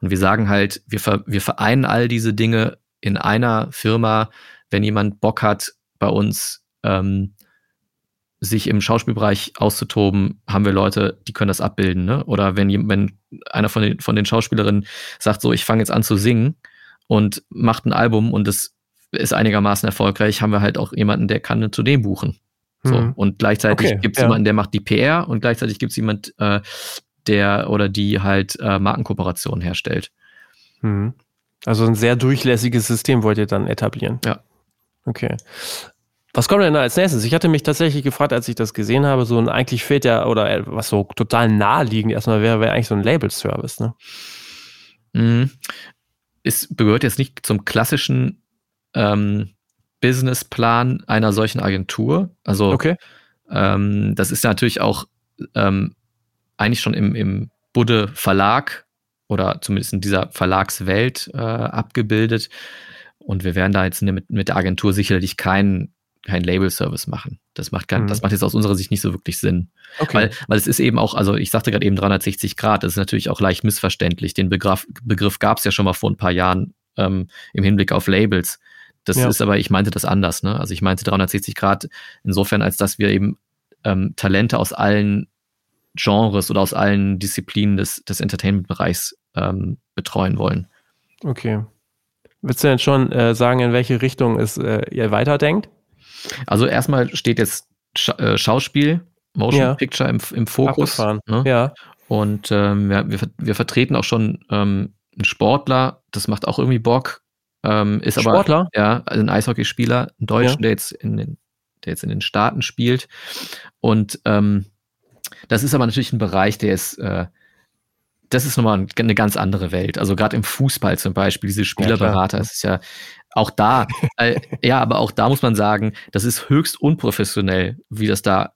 Speaker 2: Und wir sagen halt, wir, ver wir vereinen all diese Dinge in einer Firma, wenn jemand Bock hat, bei uns ähm, sich im Schauspielbereich auszutoben, haben wir Leute, die können das abbilden. Ne? Oder wenn, wenn einer von den, von den Schauspielerinnen sagt, so, ich fange jetzt an zu singen und macht ein Album und es ist einigermaßen erfolgreich, haben wir halt auch jemanden, der kann zu dem buchen. So. Mhm. Und gleichzeitig okay, gibt es ja. jemanden, der macht die PR und gleichzeitig gibt es jemanden, äh, der oder die halt äh, Markenkooperationen herstellt.
Speaker 1: Mhm. Also ein sehr durchlässiges System wollt ihr dann etablieren.
Speaker 2: Ja.
Speaker 1: Okay. Was kommt denn da als nächstes? Ich hatte mich tatsächlich gefragt, als ich das gesehen habe, so ein eigentlich fehlt ja, oder äh, was so total naheliegend erstmal wäre, wäre eigentlich so ein Label-Service, ne?
Speaker 2: Mhm. Es gehört jetzt nicht zum klassischen ähm, Businessplan einer solchen Agentur. Also,
Speaker 1: okay.
Speaker 2: ähm, das ist natürlich auch ähm, eigentlich schon im, im Budde Verlag oder zumindest in dieser Verlagswelt äh, abgebildet. Und wir werden da jetzt mit, mit der Agentur sicherlich keinen kein Label-Service machen. Das macht, kein, mhm. das macht jetzt aus unserer Sicht nicht so wirklich Sinn. Okay. Weil, weil es ist eben auch, also ich sagte gerade eben 360 Grad, das ist natürlich auch leicht missverständlich. Den Begriff, Begriff gab es ja schon mal vor ein paar Jahren ähm, im Hinblick auf Labels. Das ja. ist aber, ich meinte das anders. Ne? Also ich meinte 360 Grad insofern, als dass wir eben ähm, Talente aus allen Genres oder aus allen Disziplinen des, des Entertainment-Bereichs ähm, betreuen wollen.
Speaker 1: Okay. Willst du denn schon äh, sagen, in welche Richtung es äh, ihr weiterdenkt?
Speaker 2: Also erstmal steht jetzt Sch äh, Schauspiel, Motion ja. Picture im, im Fokus.
Speaker 1: Ne?
Speaker 2: Ja. Und ähm, wir, wir, wir, vertreten auch schon ähm, einen Sportler, das macht auch irgendwie Bock. Ähm, ist aber
Speaker 1: Sportler?
Speaker 2: ja also ein Eishockeyspieler, ein Deutschen, ja. der jetzt in den, der jetzt in den Staaten spielt. Und ähm, das ist aber natürlich ein Bereich, der ist äh, das ist nochmal eine ganz andere Welt. Also gerade im Fußball zum Beispiel, diese Spielerberater, ja, ist ja auch da, äh, ja, aber auch da muss man sagen, das ist höchst unprofessionell, wie das da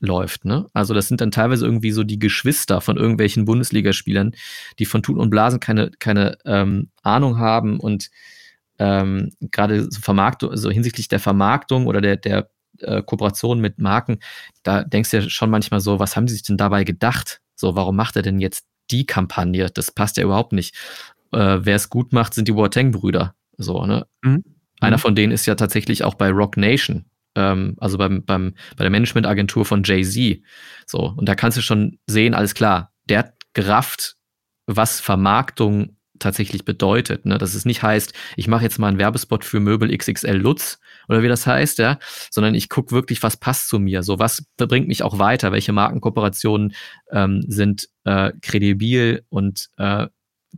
Speaker 2: läuft. Ne? Also das sind dann teilweise irgendwie so die Geschwister von irgendwelchen Bundesligaspielern, die von Tun und Blasen keine, keine ähm, Ahnung haben und ähm, gerade so Vermarktung, also hinsichtlich der Vermarktung oder der, der äh, Kooperation mit Marken, da denkst du ja schon manchmal so, was haben sie sich denn dabei gedacht? So, warum macht er denn jetzt die Kampagne. Das passt ja überhaupt nicht. Äh, Wer es gut macht, sind die Boateng-Brüder. So, ne? Mhm. Einer mhm. von denen ist ja tatsächlich auch bei Rock Nation, ähm, also beim, beim, bei der Managementagentur von Jay-Z. So, und da kannst du schon sehen, alles klar, der hat gerafft, was Vermarktung tatsächlich bedeutet. Ne? Dass es nicht heißt, ich mache jetzt mal einen Werbespot für Möbel XXL Lutz oder wie das heißt, ja, sondern ich gucke wirklich, was passt zu mir. So, was bringt mich auch weiter? Welche Markenkooperationen ähm, sind äh, kredibil und äh,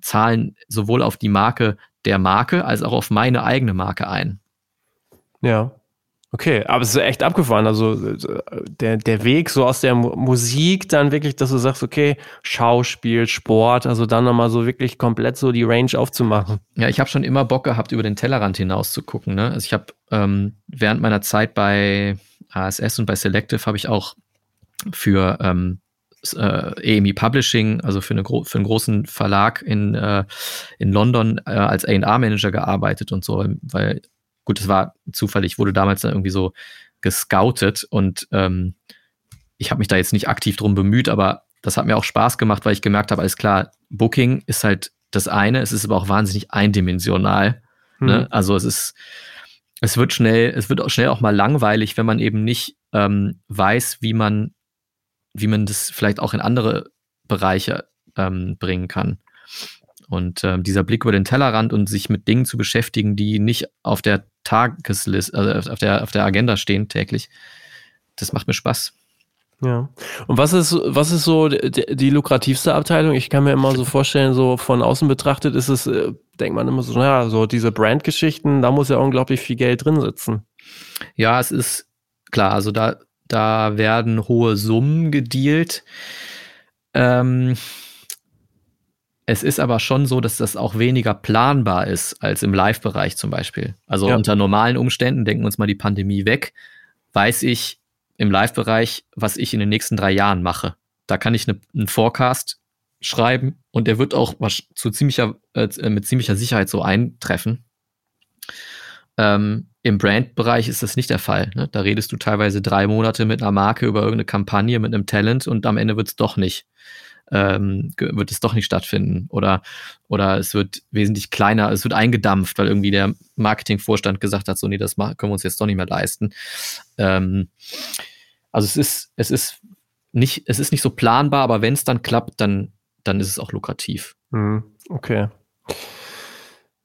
Speaker 2: zahlen sowohl auf die Marke der Marke als auch auf meine eigene Marke ein.
Speaker 1: Ja. Okay, aber es ist echt abgefahren. Also der, der Weg so aus der Musik dann wirklich, dass du sagst, okay, Schauspiel, Sport, also dann nochmal so wirklich komplett so die Range aufzumachen.
Speaker 2: Ja, ich habe schon immer Bock gehabt, über den Tellerrand hinaus zu gucken. Ne? Also ich habe ähm, während meiner Zeit bei ASS und bei Selective habe ich auch für ähm, äh, EMI Publishing, also für, eine für einen großen Verlag in, äh, in London äh, als A&R-Manager gearbeitet und so, weil gut, es war zufällig, wurde damals dann irgendwie so gescoutet und ähm, ich habe mich da jetzt nicht aktiv drum bemüht, aber das hat mir auch Spaß gemacht, weil ich gemerkt habe, alles klar, Booking ist halt das eine, es ist aber auch wahnsinnig eindimensional. Mhm. Ne? Also es ist, es wird schnell, es wird auch schnell auch mal langweilig, wenn man eben nicht ähm, weiß, wie man, wie man das vielleicht auch in andere Bereiche ähm, bringen kann. Und äh, dieser Blick über den Tellerrand und sich mit Dingen zu beschäftigen, die nicht auf der Tagesliste, also auf der, auf der Agenda stehen täglich, das macht mir Spaß.
Speaker 1: Ja. Und was ist, was ist so die, die, lukrativste Abteilung? Ich kann mir immer so vorstellen, so von außen betrachtet ist es, äh, denkt man immer so, naja, so diese Brandgeschichten, da muss ja unglaublich viel Geld drin sitzen.
Speaker 2: Ja, es ist klar, also da, da werden hohe Summen gedealt. Ähm, es ist aber schon so, dass das auch weniger planbar ist als im Live-Bereich zum Beispiel. Also ja. unter normalen Umständen, denken wir uns mal die Pandemie weg, weiß ich im Live-Bereich, was ich in den nächsten drei Jahren mache. Da kann ich eine, einen Forecast schreiben und der wird auch zu ziemlicher, äh, mit ziemlicher Sicherheit so eintreffen. Ähm, Im Brand-Bereich ist das nicht der Fall. Ne? Da redest du teilweise drei Monate mit einer Marke über irgendeine Kampagne, mit einem Talent und am Ende wird es doch nicht ähm, wird es doch nicht stattfinden. Oder, oder es wird wesentlich kleiner, es wird eingedampft, weil irgendwie der Marketingvorstand gesagt hat, so, nee, das können wir uns jetzt doch nicht mehr leisten. Ähm, also es ist, es ist nicht, es ist nicht so planbar, aber wenn es dann klappt, dann, dann ist es auch lukrativ.
Speaker 1: Mhm. Okay.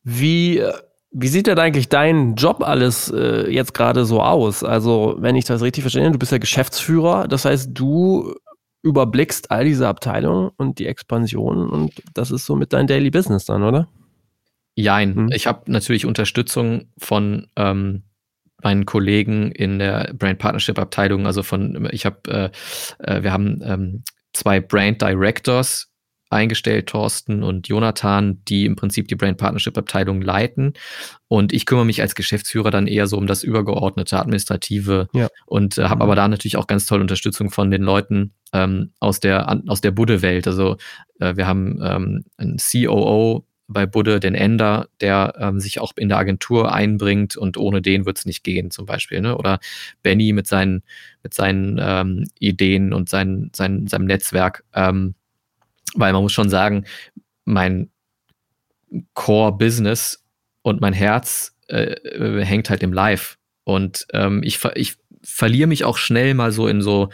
Speaker 1: Wie, wie sieht denn eigentlich dein Job alles äh, jetzt gerade so aus? Also, wenn ich das richtig verstehe, du bist ja Geschäftsführer, das heißt, du überblickst all diese Abteilungen und die Expansion und das ist so mit dein Daily Business dann, oder?
Speaker 2: Jein. Hm. Ich habe natürlich Unterstützung von ähm, meinen Kollegen in der Brand Partnership Abteilung. Also von, ich habe, äh, äh, wir haben ähm, zwei Brand Directors eingestellt, Thorsten und Jonathan, die im Prinzip die Brand Partnership Abteilung leiten. Und ich kümmere mich als Geschäftsführer dann eher so um das übergeordnete Administrative ja. und äh, habe aber da natürlich auch ganz tolle Unterstützung von den Leuten ähm, aus der, an, aus der Budde-Welt. Also äh, wir haben ähm, einen COO bei Budde, den Ender, der ähm, sich auch in der Agentur einbringt und ohne den wird es nicht gehen, zum Beispiel. Ne? Oder Benny mit seinen, mit seinen ähm, Ideen und sein, sein, seinem Netzwerk. Weil man muss schon sagen, mein Core-Business und mein Herz äh, hängt halt im Live. Und ähm, ich, ich verliere mich auch schnell mal so in so,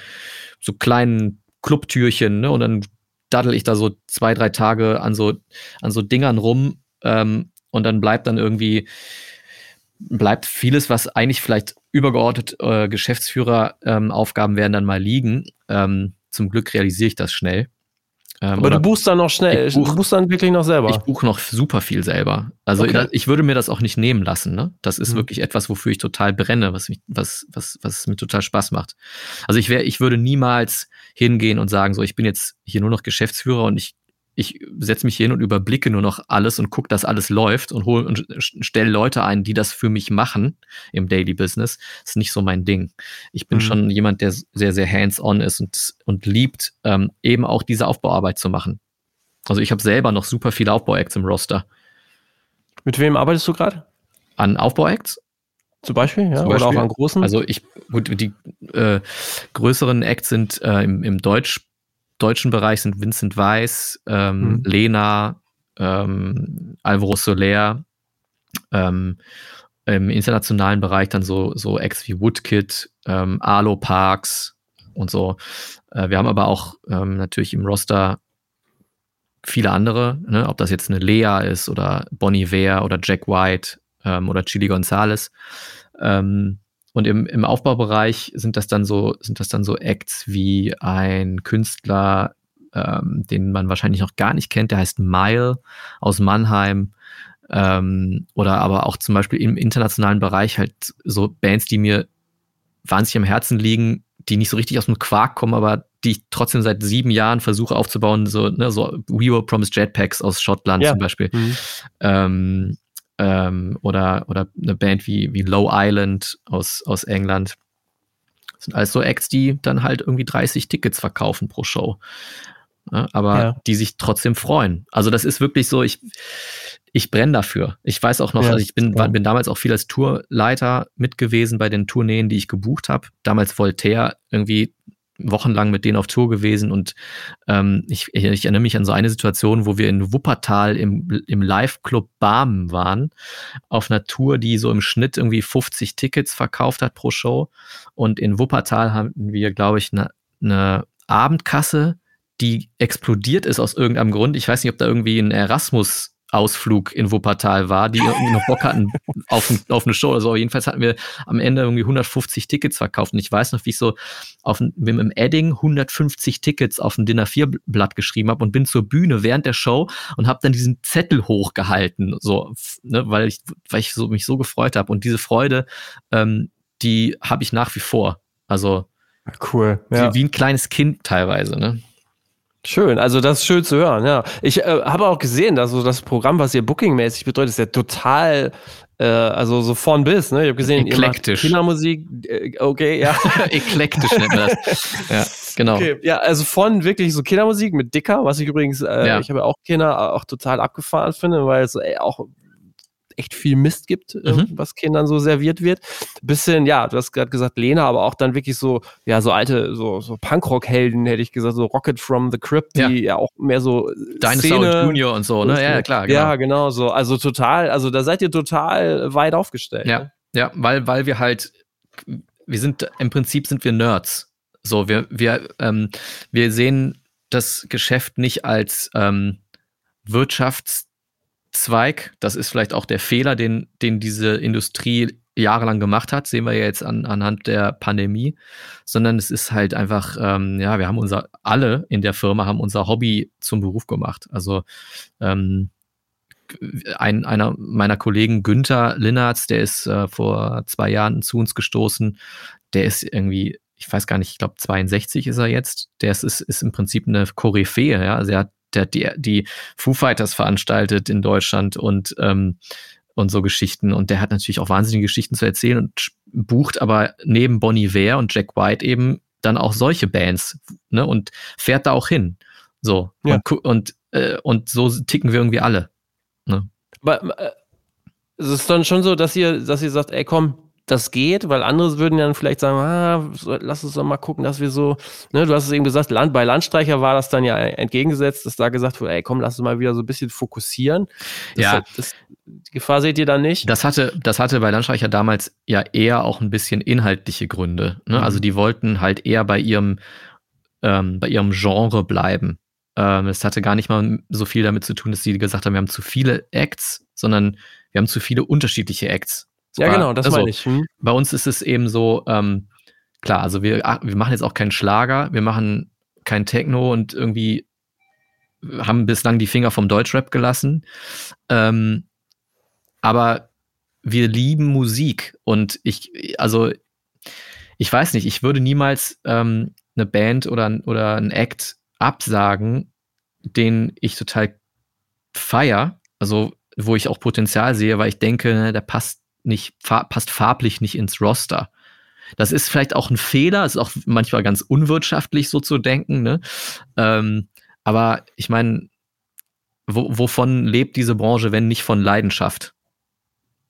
Speaker 2: so kleinen Clubtürchen, ne? Und dann daddel ich da so zwei, drei Tage an so, an so Dingern rum ähm, und dann bleibt dann irgendwie, bleibt vieles, was eigentlich vielleicht übergeordnet äh, Geschäftsführeraufgaben ähm, werden dann mal liegen. Ähm, zum Glück realisiere ich das schnell.
Speaker 1: Ähm, Aber du buchst dann noch schnell, buch, du buchst dann wirklich noch selber.
Speaker 2: Ich buche noch super viel selber. Also okay. ich, ich, würde mir das auch nicht nehmen lassen. Ne? Das ist mhm. wirklich etwas, wofür ich total brenne, was, mich, was, was, was mir total Spaß macht. Also ich wäre, ich würde niemals hingehen und sagen, so ich bin jetzt hier nur noch Geschäftsführer und ich ich setze mich hin und überblicke nur noch alles und gucke, dass alles läuft und hole und stelle Leute ein, die das für mich machen im Daily Business. Das ist nicht so mein Ding. Ich bin mhm. schon jemand, der sehr, sehr hands-on ist und, und liebt, ähm, eben auch diese Aufbauarbeit zu machen. Also ich habe selber noch super viele Aufbauacts im Roster.
Speaker 1: Mit wem arbeitest du gerade?
Speaker 2: An Aufbauacts?
Speaker 1: Zum Beispiel, ja. Zum
Speaker 2: Beispiel. Oder auch an großen? Also ich, gut, die äh, größeren Acts sind äh, im, im Deutsch deutschen Bereich sind Vincent Weiss, ähm, mhm. Lena, ähm, Alvaro Soler, ähm, im internationalen Bereich dann so, so Acts wie Woodkid, ähm, Arlo Parks und so. Äh, wir haben aber auch ähm, natürlich im Roster viele andere, ne? ob das jetzt eine Lea ist oder Bonnie Ware oder Jack White ähm, oder Chili Gonzalez. Ähm, und im, im Aufbaubereich sind das dann so, sind das dann so Acts wie ein Künstler, ähm, den man wahrscheinlich noch gar nicht kennt, der heißt Mile aus Mannheim. Ähm, oder aber auch zum Beispiel im internationalen Bereich halt so Bands, die mir wahnsinnig am Herzen liegen, die nicht so richtig aus dem Quark kommen, aber die ich trotzdem seit sieben Jahren versuche aufzubauen, so, ne, so We Were Promised Jetpacks aus Schottland ja. zum Beispiel. Mhm. Ähm, ähm, oder, oder eine Band wie, wie Low Island aus, aus England. Das sind alles so Acts, die dann halt irgendwie 30 Tickets verkaufen pro Show. Ja, aber ja. die sich trotzdem freuen. Also das ist wirklich so, ich, ich brenne dafür. Ich weiß auch noch, ja, also ich bin, war, bin damals auch viel als Tourleiter mit gewesen bei den Tourneen, die ich gebucht habe. Damals Voltaire irgendwie wochenlang mit denen auf Tour gewesen und ähm, ich, ich, ich, erinnere mich an so eine Situation, wo wir in Wuppertal im, im Live-Club Barmen waren, auf einer Tour, die so im Schnitt irgendwie 50 Tickets verkauft hat pro Show und in Wuppertal haben wir, glaube ich, eine, eine Abendkasse, die explodiert ist aus irgendeinem Grund. Ich weiß nicht, ob da irgendwie ein Erasmus Ausflug in Wuppertal war, die irgendwie noch Bock hatten [laughs] auf, auf eine Show oder so. Jedenfalls hatten wir am Ende irgendwie 150 Tickets verkauft. Und ich weiß noch, wie ich so auf mit dem Edding 150 Tickets auf ein Dinner 4 Blatt geschrieben habe und bin zur Bühne während der Show und habe dann diesen Zettel hochgehalten, so, ne, weil ich, weil ich so, mich so gefreut habe. Und diese Freude, ähm, die habe ich nach wie vor. Also
Speaker 1: cool.
Speaker 2: Ja. Wie, wie ein kleines Kind teilweise, ne?
Speaker 1: Schön, also das ist schön zu hören, ja. Ich äh, habe auch gesehen, dass so das Programm, was ihr bookingmäßig bedeutet, ist ja total, äh, also so von bis, ne? Ich habe gesehen,
Speaker 2: Eklektisch.
Speaker 1: ihr Kindermusik, äh, okay, ja. [laughs]
Speaker 2: Eklektisch nennt man das. Ja, genau. Okay,
Speaker 1: ja, also von wirklich so Kindermusik mit Dicker, was ich übrigens, äh, ja. ich habe ja auch Kinder auch total abgefahren finde, weil es ey, auch echt viel Mist gibt, äh, mhm. was Kindern so serviert wird. Bisschen, ja, du hast gerade gesagt Lena, aber auch dann wirklich so, ja, so alte, so, so Punkrock-Helden, hätte ich gesagt, so Rocket from the Crypt, die ja, ja auch mehr so
Speaker 2: Dinosaur Junior und so, ne? Ja, klar,
Speaker 1: genau. Ja, genau so. Also total, also da seid ihr total weit aufgestellt.
Speaker 2: Ja,
Speaker 1: ne?
Speaker 2: ja, weil, weil wir halt, wir sind, im Prinzip sind wir Nerds. So, wir, wir, ähm, wir sehen das Geschäft nicht als ähm, Wirtschafts- Zweig. Das ist vielleicht auch der Fehler, den, den diese Industrie jahrelang gemacht hat, sehen wir ja jetzt an, anhand der Pandemie, sondern es ist halt einfach, ähm, ja, wir haben unser, alle in der Firma haben unser Hobby zum Beruf gemacht. Also ähm, ein, einer meiner Kollegen, Günther Linnertz, der ist äh, vor zwei Jahren zu uns gestoßen, der ist irgendwie, ich weiß gar nicht, ich glaube 62 ist er jetzt, der ist, ist, ist im Prinzip eine Koryphäe, ja, also er hat der hat die, die Foo Fighters veranstaltet in Deutschland und, ähm, und so Geschichten. Und der hat natürlich auch wahnsinnige Geschichten zu erzählen und bucht aber neben Bonnie Ware und Jack White eben dann auch solche Bands ne, und fährt da auch hin. So. Ja. Und, und, äh, und so ticken wir irgendwie alle. Ne?
Speaker 1: Aber, äh, es ist dann schon so, dass ihr, dass ihr sagt, ey komm, das geht, weil andere würden dann vielleicht sagen, ah, lass uns doch mal gucken, dass wir so, ne, du hast es eben gesagt, Land, bei Landstreicher war das dann ja entgegengesetzt, dass da gesagt wurde, ey, komm, lass uns mal wieder so ein bisschen fokussieren.
Speaker 2: Das ja. Hat,
Speaker 1: das, die Gefahr seht ihr dann nicht?
Speaker 2: Das hatte, das hatte bei Landstreicher damals ja eher auch ein bisschen inhaltliche Gründe. Ne? Mhm. Also die wollten halt eher bei ihrem, ähm, bei ihrem Genre bleiben. Ähm, es hatte gar nicht mal so viel damit zu tun, dass sie gesagt haben, wir haben zu viele Acts, sondern wir haben zu viele unterschiedliche Acts.
Speaker 1: Ja, genau, das also, meine ich. Hm.
Speaker 2: Bei uns ist es eben so, ähm, klar, also wir, wir machen jetzt auch keinen Schlager, wir machen kein Techno und irgendwie haben bislang die Finger vom Deutschrap gelassen. Ähm, aber wir lieben Musik und ich, also ich weiß nicht, ich würde niemals ähm, eine Band oder, oder ein Act absagen, den ich total feier, also wo ich auch Potenzial sehe, weil ich denke, ne, der passt nicht, passt farblich nicht ins Roster. Das ist vielleicht auch ein Fehler, ist auch manchmal ganz unwirtschaftlich so zu denken, ne? Ähm, aber ich meine, wo, wovon lebt diese Branche, wenn nicht von Leidenschaft?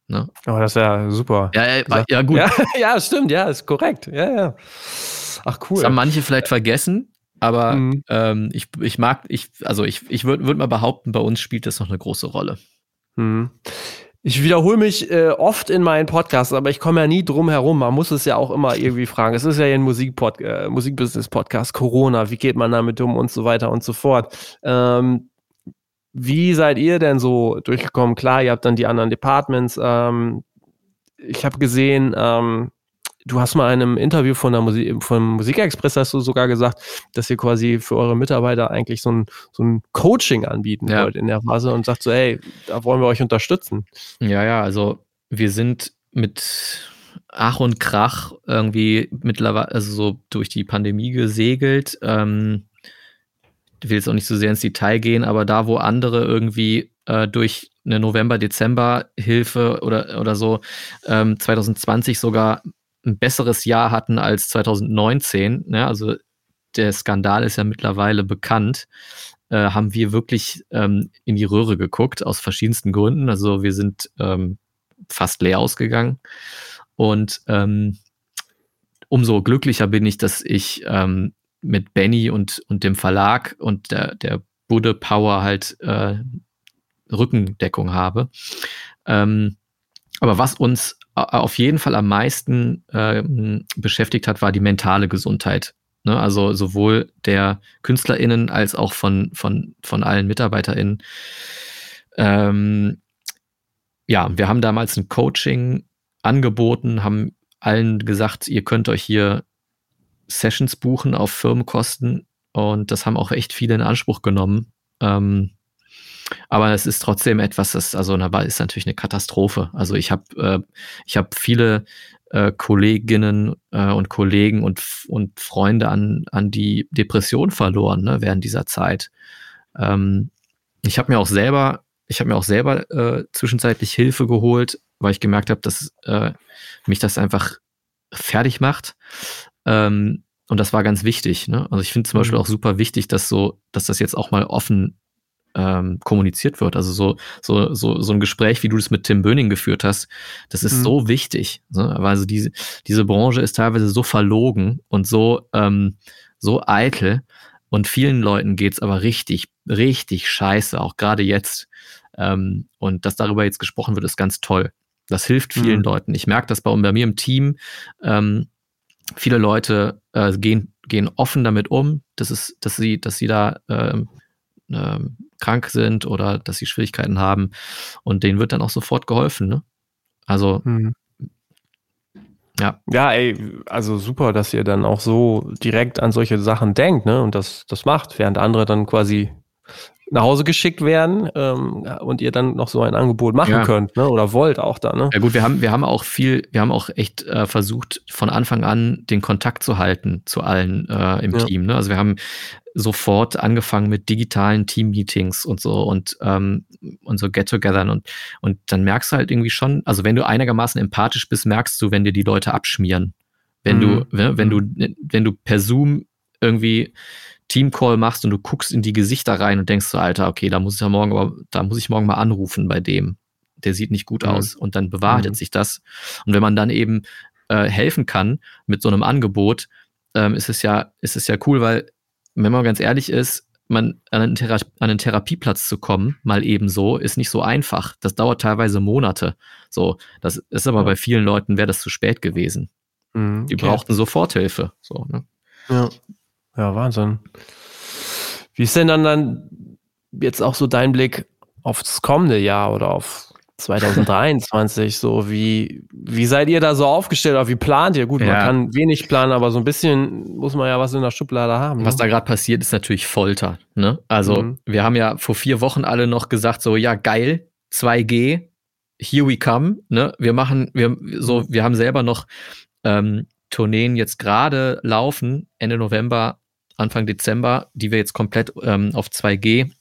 Speaker 1: Ne? Oh, das ist ja super.
Speaker 2: Ja, ja, ja gut.
Speaker 1: Ja, [laughs] ja, stimmt, ja, ist korrekt. Ja, ja. Ach, cool.
Speaker 2: Das haben manche vielleicht vergessen, aber mhm. ähm, ich, ich mag, ich, also ich, ich würde würd mal behaupten, bei uns spielt das noch eine große Rolle.
Speaker 1: Mhm. Ich wiederhole mich äh, oft in meinen Podcasts, aber ich komme ja nie drum herum. Man muss es ja auch immer irgendwie fragen. Es ist ja ein Musikpod äh, Musikbusiness-Podcast, Corona, wie geht man damit um und so weiter und so fort. Ähm, wie seid ihr denn so durchgekommen? Klar, ihr habt dann die anderen Departments. Ähm, ich habe gesehen, ähm, du hast mal in einem Interview von der Musik, vom Musikexpress hast du sogar gesagt, dass ihr quasi für eure Mitarbeiter eigentlich so ein, so ein Coaching anbieten ja. wollt in der Phase und sagt so, hey, da wollen wir euch unterstützen.
Speaker 2: Ja, ja, also wir sind mit Ach und Krach irgendwie mittlerweile, also so durch die Pandemie gesegelt. Ähm, ich will jetzt auch nicht so sehr ins Detail gehen, aber da, wo andere irgendwie äh, durch eine November-Dezember-Hilfe oder, oder so ähm, 2020 sogar ein besseres Jahr hatten als 2019, ne? also der Skandal ist ja mittlerweile bekannt, äh, haben wir wirklich ähm, in die Röhre geguckt, aus verschiedensten Gründen. Also wir sind ähm, fast leer ausgegangen. Und ähm, umso glücklicher bin ich, dass ich ähm, mit Benny und, und dem Verlag und der, der Budde Power halt äh, Rückendeckung habe. Ähm, aber was uns auf jeden Fall am meisten äh, beschäftigt hat, war die mentale Gesundheit. Ne? Also sowohl der KünstlerInnen als auch von, von, von allen MitarbeiterInnen. Ähm, ja, wir haben damals ein Coaching angeboten, haben allen gesagt, ihr könnt euch hier Sessions buchen auf Firmenkosten und das haben auch echt viele in Anspruch genommen. Ähm, aber es ist trotzdem etwas, das also ist natürlich eine Katastrophe. Also ich habe äh, ich habe viele äh, Kolleginnen äh, und Kollegen und und Freunde an an die Depression verloren ne, während dieser Zeit. Ähm, ich habe mir auch selber ich habe mir auch selber äh, zwischenzeitlich Hilfe geholt, weil ich gemerkt habe, dass äh, mich das einfach fertig macht. Ähm, und das war ganz wichtig. Ne? Also ich finde zum Beispiel mhm. auch super wichtig, dass so, dass das jetzt auch mal offen ähm, kommuniziert wird. Also so, so, so, so ein Gespräch, wie du das mit Tim Böning geführt hast, das ist mhm. so wichtig. Ne? Also diese, diese Branche ist teilweise so verlogen und so, ähm, so eitel. Und vielen Leuten geht's aber richtig, richtig scheiße, auch gerade jetzt. Ähm, und dass darüber jetzt gesprochen wird, ist ganz toll. Das hilft vielen mhm. Leuten. Ich merke das bei, bei, mir im Team. Ähm, viele Leute äh, gehen, gehen offen damit um, dass, es, dass, sie, dass sie da ähm, ähm, krank sind oder dass sie Schwierigkeiten haben. Und denen wird dann auch sofort geholfen. Ne? Also, mhm.
Speaker 1: ja. Ja, ey, also super, dass ihr dann auch so direkt an solche Sachen denkt ne? und das, das macht, während andere dann quasi nach Hause geschickt werden ähm, und ihr dann noch so ein Angebot machen ja. könnt, ne? Oder wollt auch da, ne?
Speaker 2: Ja gut, wir haben, wir haben auch viel, wir haben auch echt äh, versucht, von Anfang an den Kontakt zu halten zu allen äh, im ja. Team. Ne? Also wir haben sofort angefangen mit digitalen Team-Meetings und so und, ähm, und so Get-Togethern und, und dann merkst du halt irgendwie schon, also wenn du einigermaßen empathisch bist, merkst du, wenn dir die Leute abschmieren. Wenn mhm. du, wenn, wenn du, mhm. wenn du per Zoom irgendwie Teamcall machst und du guckst in die Gesichter rein und denkst so, Alter, okay, da muss ich ja morgen, aber da muss ich morgen mal anrufen bei dem. Der sieht nicht gut mhm. aus. Und dann bewahrheitet mhm. sich das. Und wenn man dann eben äh, helfen kann mit so einem Angebot, ähm, ist es ja, ist es ja cool, weil, wenn man ganz ehrlich ist, man an einen, Thera an einen Therapieplatz zu kommen, mal eben so, ist nicht so einfach. Das dauert teilweise Monate. So, das ist aber ja. bei vielen Leuten wäre das zu spät gewesen. Mhm, Die brauchten Soforthilfe. So, ne?
Speaker 1: Ja. Ja, Wahnsinn. Wie ist denn dann, dann jetzt auch so dein Blick aufs kommende Jahr oder auf 2023? so, wie, wie seid ihr da so aufgestellt oder wie plant ihr? Gut, ja. man kann wenig planen, aber so ein bisschen muss man ja was in der Schublade haben.
Speaker 2: Ne? Was da gerade passiert, ist natürlich Folter. Ne? Also, mhm. wir haben ja vor vier Wochen alle noch gesagt, so, ja, geil, 2G, here we come. Ne? Wir machen, wir, so, wir haben selber noch ähm, Tourneen jetzt gerade laufen, Ende November Anfang Dezember, die wir jetzt komplett ähm, auf 2G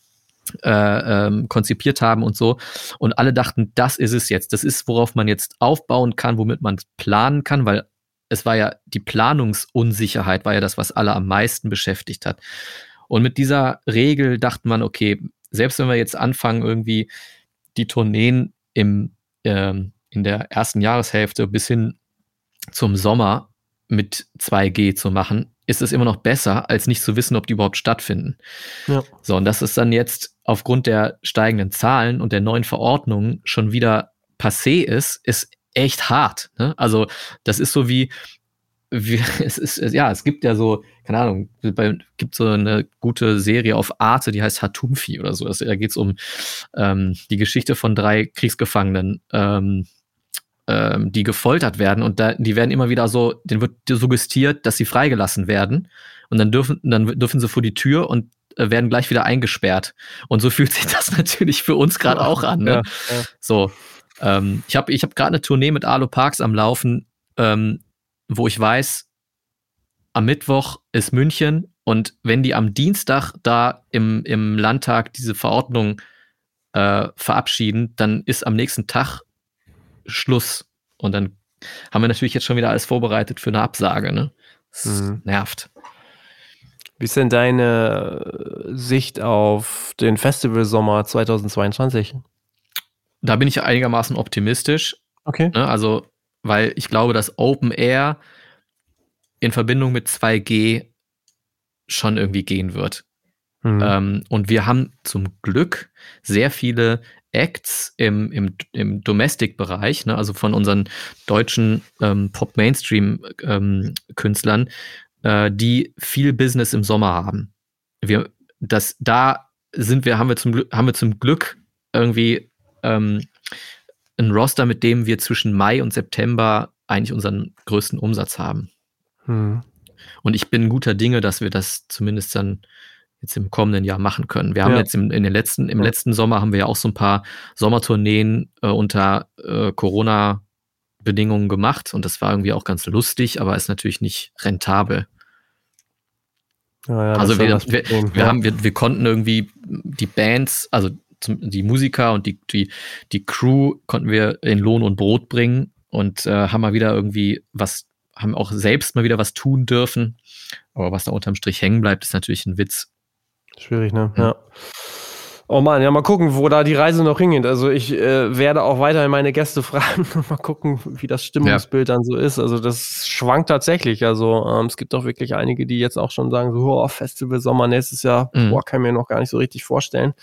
Speaker 2: äh, ähm, konzipiert haben und so. Und alle dachten, das ist es jetzt. Das ist, worauf man jetzt aufbauen kann, womit man planen kann, weil es war ja die Planungsunsicherheit, war ja das, was alle am meisten beschäftigt hat. Und mit dieser Regel dachte man, okay, selbst wenn wir jetzt anfangen, irgendwie die Tourneen im, ähm, in der ersten Jahreshälfte bis hin zum Sommer mit 2G zu machen, ist es immer noch besser, als nicht zu wissen, ob die überhaupt stattfinden. Ja. So, und das ist dann jetzt aufgrund der steigenden Zahlen und der neuen Verordnungen schon wieder passé ist, ist echt hart. Ne? Also, das ist so wie, wir, [laughs] es ist, ja, es gibt ja so, keine Ahnung, bei, gibt so eine gute Serie auf Arte, die heißt Hatumfi oder so. da geht es um ähm, die Geschichte von drei Kriegsgefangenen, ähm, ähm, die gefoltert werden und da, die werden immer wieder so, denen wird suggestiert, dass sie freigelassen werden und dann dürfen, dann dürfen sie vor die Tür und äh, werden gleich wieder eingesperrt. Und so [laughs] fühlt sich das natürlich für uns gerade auch an. Ne? Ja, ja. So, ähm, ich habe ich hab gerade eine Tournee mit Alo Parks am Laufen, ähm, wo ich weiß, am Mittwoch ist München und wenn die am Dienstag da im, im Landtag diese Verordnung äh, verabschieden, dann ist am nächsten Tag Schluss. Und dann haben wir natürlich jetzt schon wieder alles vorbereitet für eine Absage. Ne? Das mhm. nervt.
Speaker 1: Wie ist denn deine Sicht auf den Festivalsommer 2022?
Speaker 2: Da bin ich einigermaßen optimistisch.
Speaker 1: Okay.
Speaker 2: Ne? Also, weil ich glaube, dass Open Air in Verbindung mit 2G schon irgendwie gehen wird. Mhm. Ähm, und wir haben zum Glück sehr viele Acts im, im, im Domestic-Bereich, ne, also von unseren deutschen ähm, Pop-Mainstream-Künstlern, ähm, äh, die viel Business im Sommer haben. Wir, das, da sind wir, haben wir zum, haben wir zum Glück irgendwie ähm, ein Roster, mit dem wir zwischen Mai und September eigentlich unseren größten Umsatz haben. Hm. Und ich bin guter Dinge, dass wir das zumindest dann jetzt im kommenden Jahr machen können. Wir haben ja. jetzt im, in den letzten, im letzten Sommer haben wir ja auch so ein paar Sommertourneen äh, unter äh, Corona-Bedingungen gemacht und das war irgendwie auch ganz lustig, aber ist natürlich nicht rentabel. Ja, ja, also wir, wir, wir, haben, wir, wir konnten irgendwie die Bands, also die Musiker und die, die, die Crew konnten wir in Lohn und Brot bringen und äh, haben mal wieder irgendwie was, haben auch selbst mal wieder was tun dürfen. Aber was da unterm Strich hängen bleibt, ist natürlich ein Witz.
Speaker 1: Schwierig, ne? Ja. ja. Oh Mann, ja, mal gucken, wo da die Reise noch hingeht. Also ich äh, werde auch weiterhin meine Gäste [laughs] fragen und mal gucken, wie das Stimmungsbild ja. dann so ist. Also das schwankt tatsächlich. Also ähm, es gibt auch wirklich einige, die jetzt auch schon sagen, so, oh, Festival Sommer nächstes Jahr, mhm. boah, kann ich mir noch gar nicht so richtig vorstellen.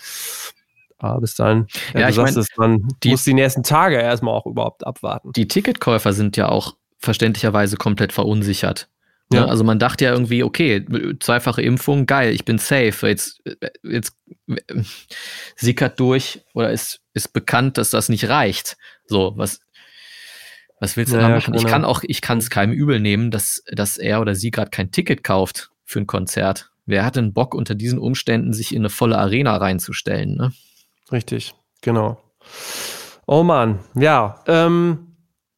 Speaker 1: Aber bis dahin, ja, ja ich meine, man die, muss die nächsten Tage erstmal auch überhaupt abwarten.
Speaker 2: Die Ticketkäufer sind ja auch verständlicherweise komplett verunsichert. Ne? Ja. Also man dachte ja irgendwie, okay, zweifache Impfung, geil, ich bin safe. Jetzt, jetzt sickert durch oder ist, ist bekannt, dass das nicht reicht. So, was, was willst du ja, da machen? Genau. Ich kann auch, ich kann es keinem übel nehmen, dass, dass er oder sie gerade kein Ticket kauft für ein Konzert. Wer hat denn Bock, unter diesen Umständen sich in eine volle Arena reinzustellen? Ne?
Speaker 1: Richtig, genau. Oh Mann, ja. Ähm,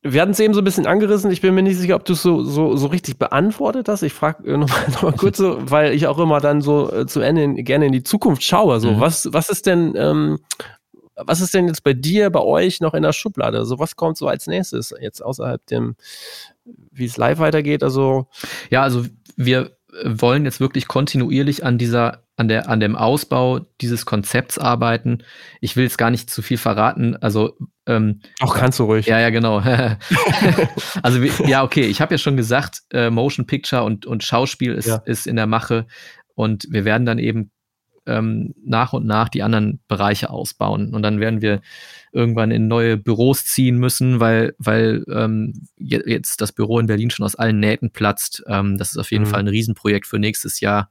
Speaker 1: wir hatten es eben so ein bisschen angerissen. Ich bin mir nicht sicher, ob du es so, so, so richtig beantwortet hast. Ich frage äh, [laughs] nochmal noch mal kurz so, weil ich auch immer dann so äh, zu Ende in, gerne in die Zukunft schaue. So, mhm. was, was ist denn, ähm, was ist denn jetzt bei dir, bei euch noch in der Schublade? Also, was kommt so als nächstes jetzt außerhalb dem, wie es live weitergeht? Also,
Speaker 2: ja, also wir wollen jetzt wirklich kontinuierlich an dieser an, der, an dem Ausbau dieses Konzepts arbeiten. Ich will jetzt gar nicht zu viel verraten. Also
Speaker 1: ähm, auch kannst du ruhig.
Speaker 2: Ja, ja, genau. [laughs] also ja, okay. Ich habe ja schon gesagt, äh, Motion Picture und, und Schauspiel ist, ja. ist in der Mache und wir werden dann eben ähm, nach und nach die anderen Bereiche ausbauen und dann werden wir irgendwann in neue Büros ziehen müssen, weil, weil ähm, jetzt das Büro in Berlin schon aus allen Nähten platzt. Ähm, das ist auf jeden mhm. Fall ein Riesenprojekt für nächstes Jahr.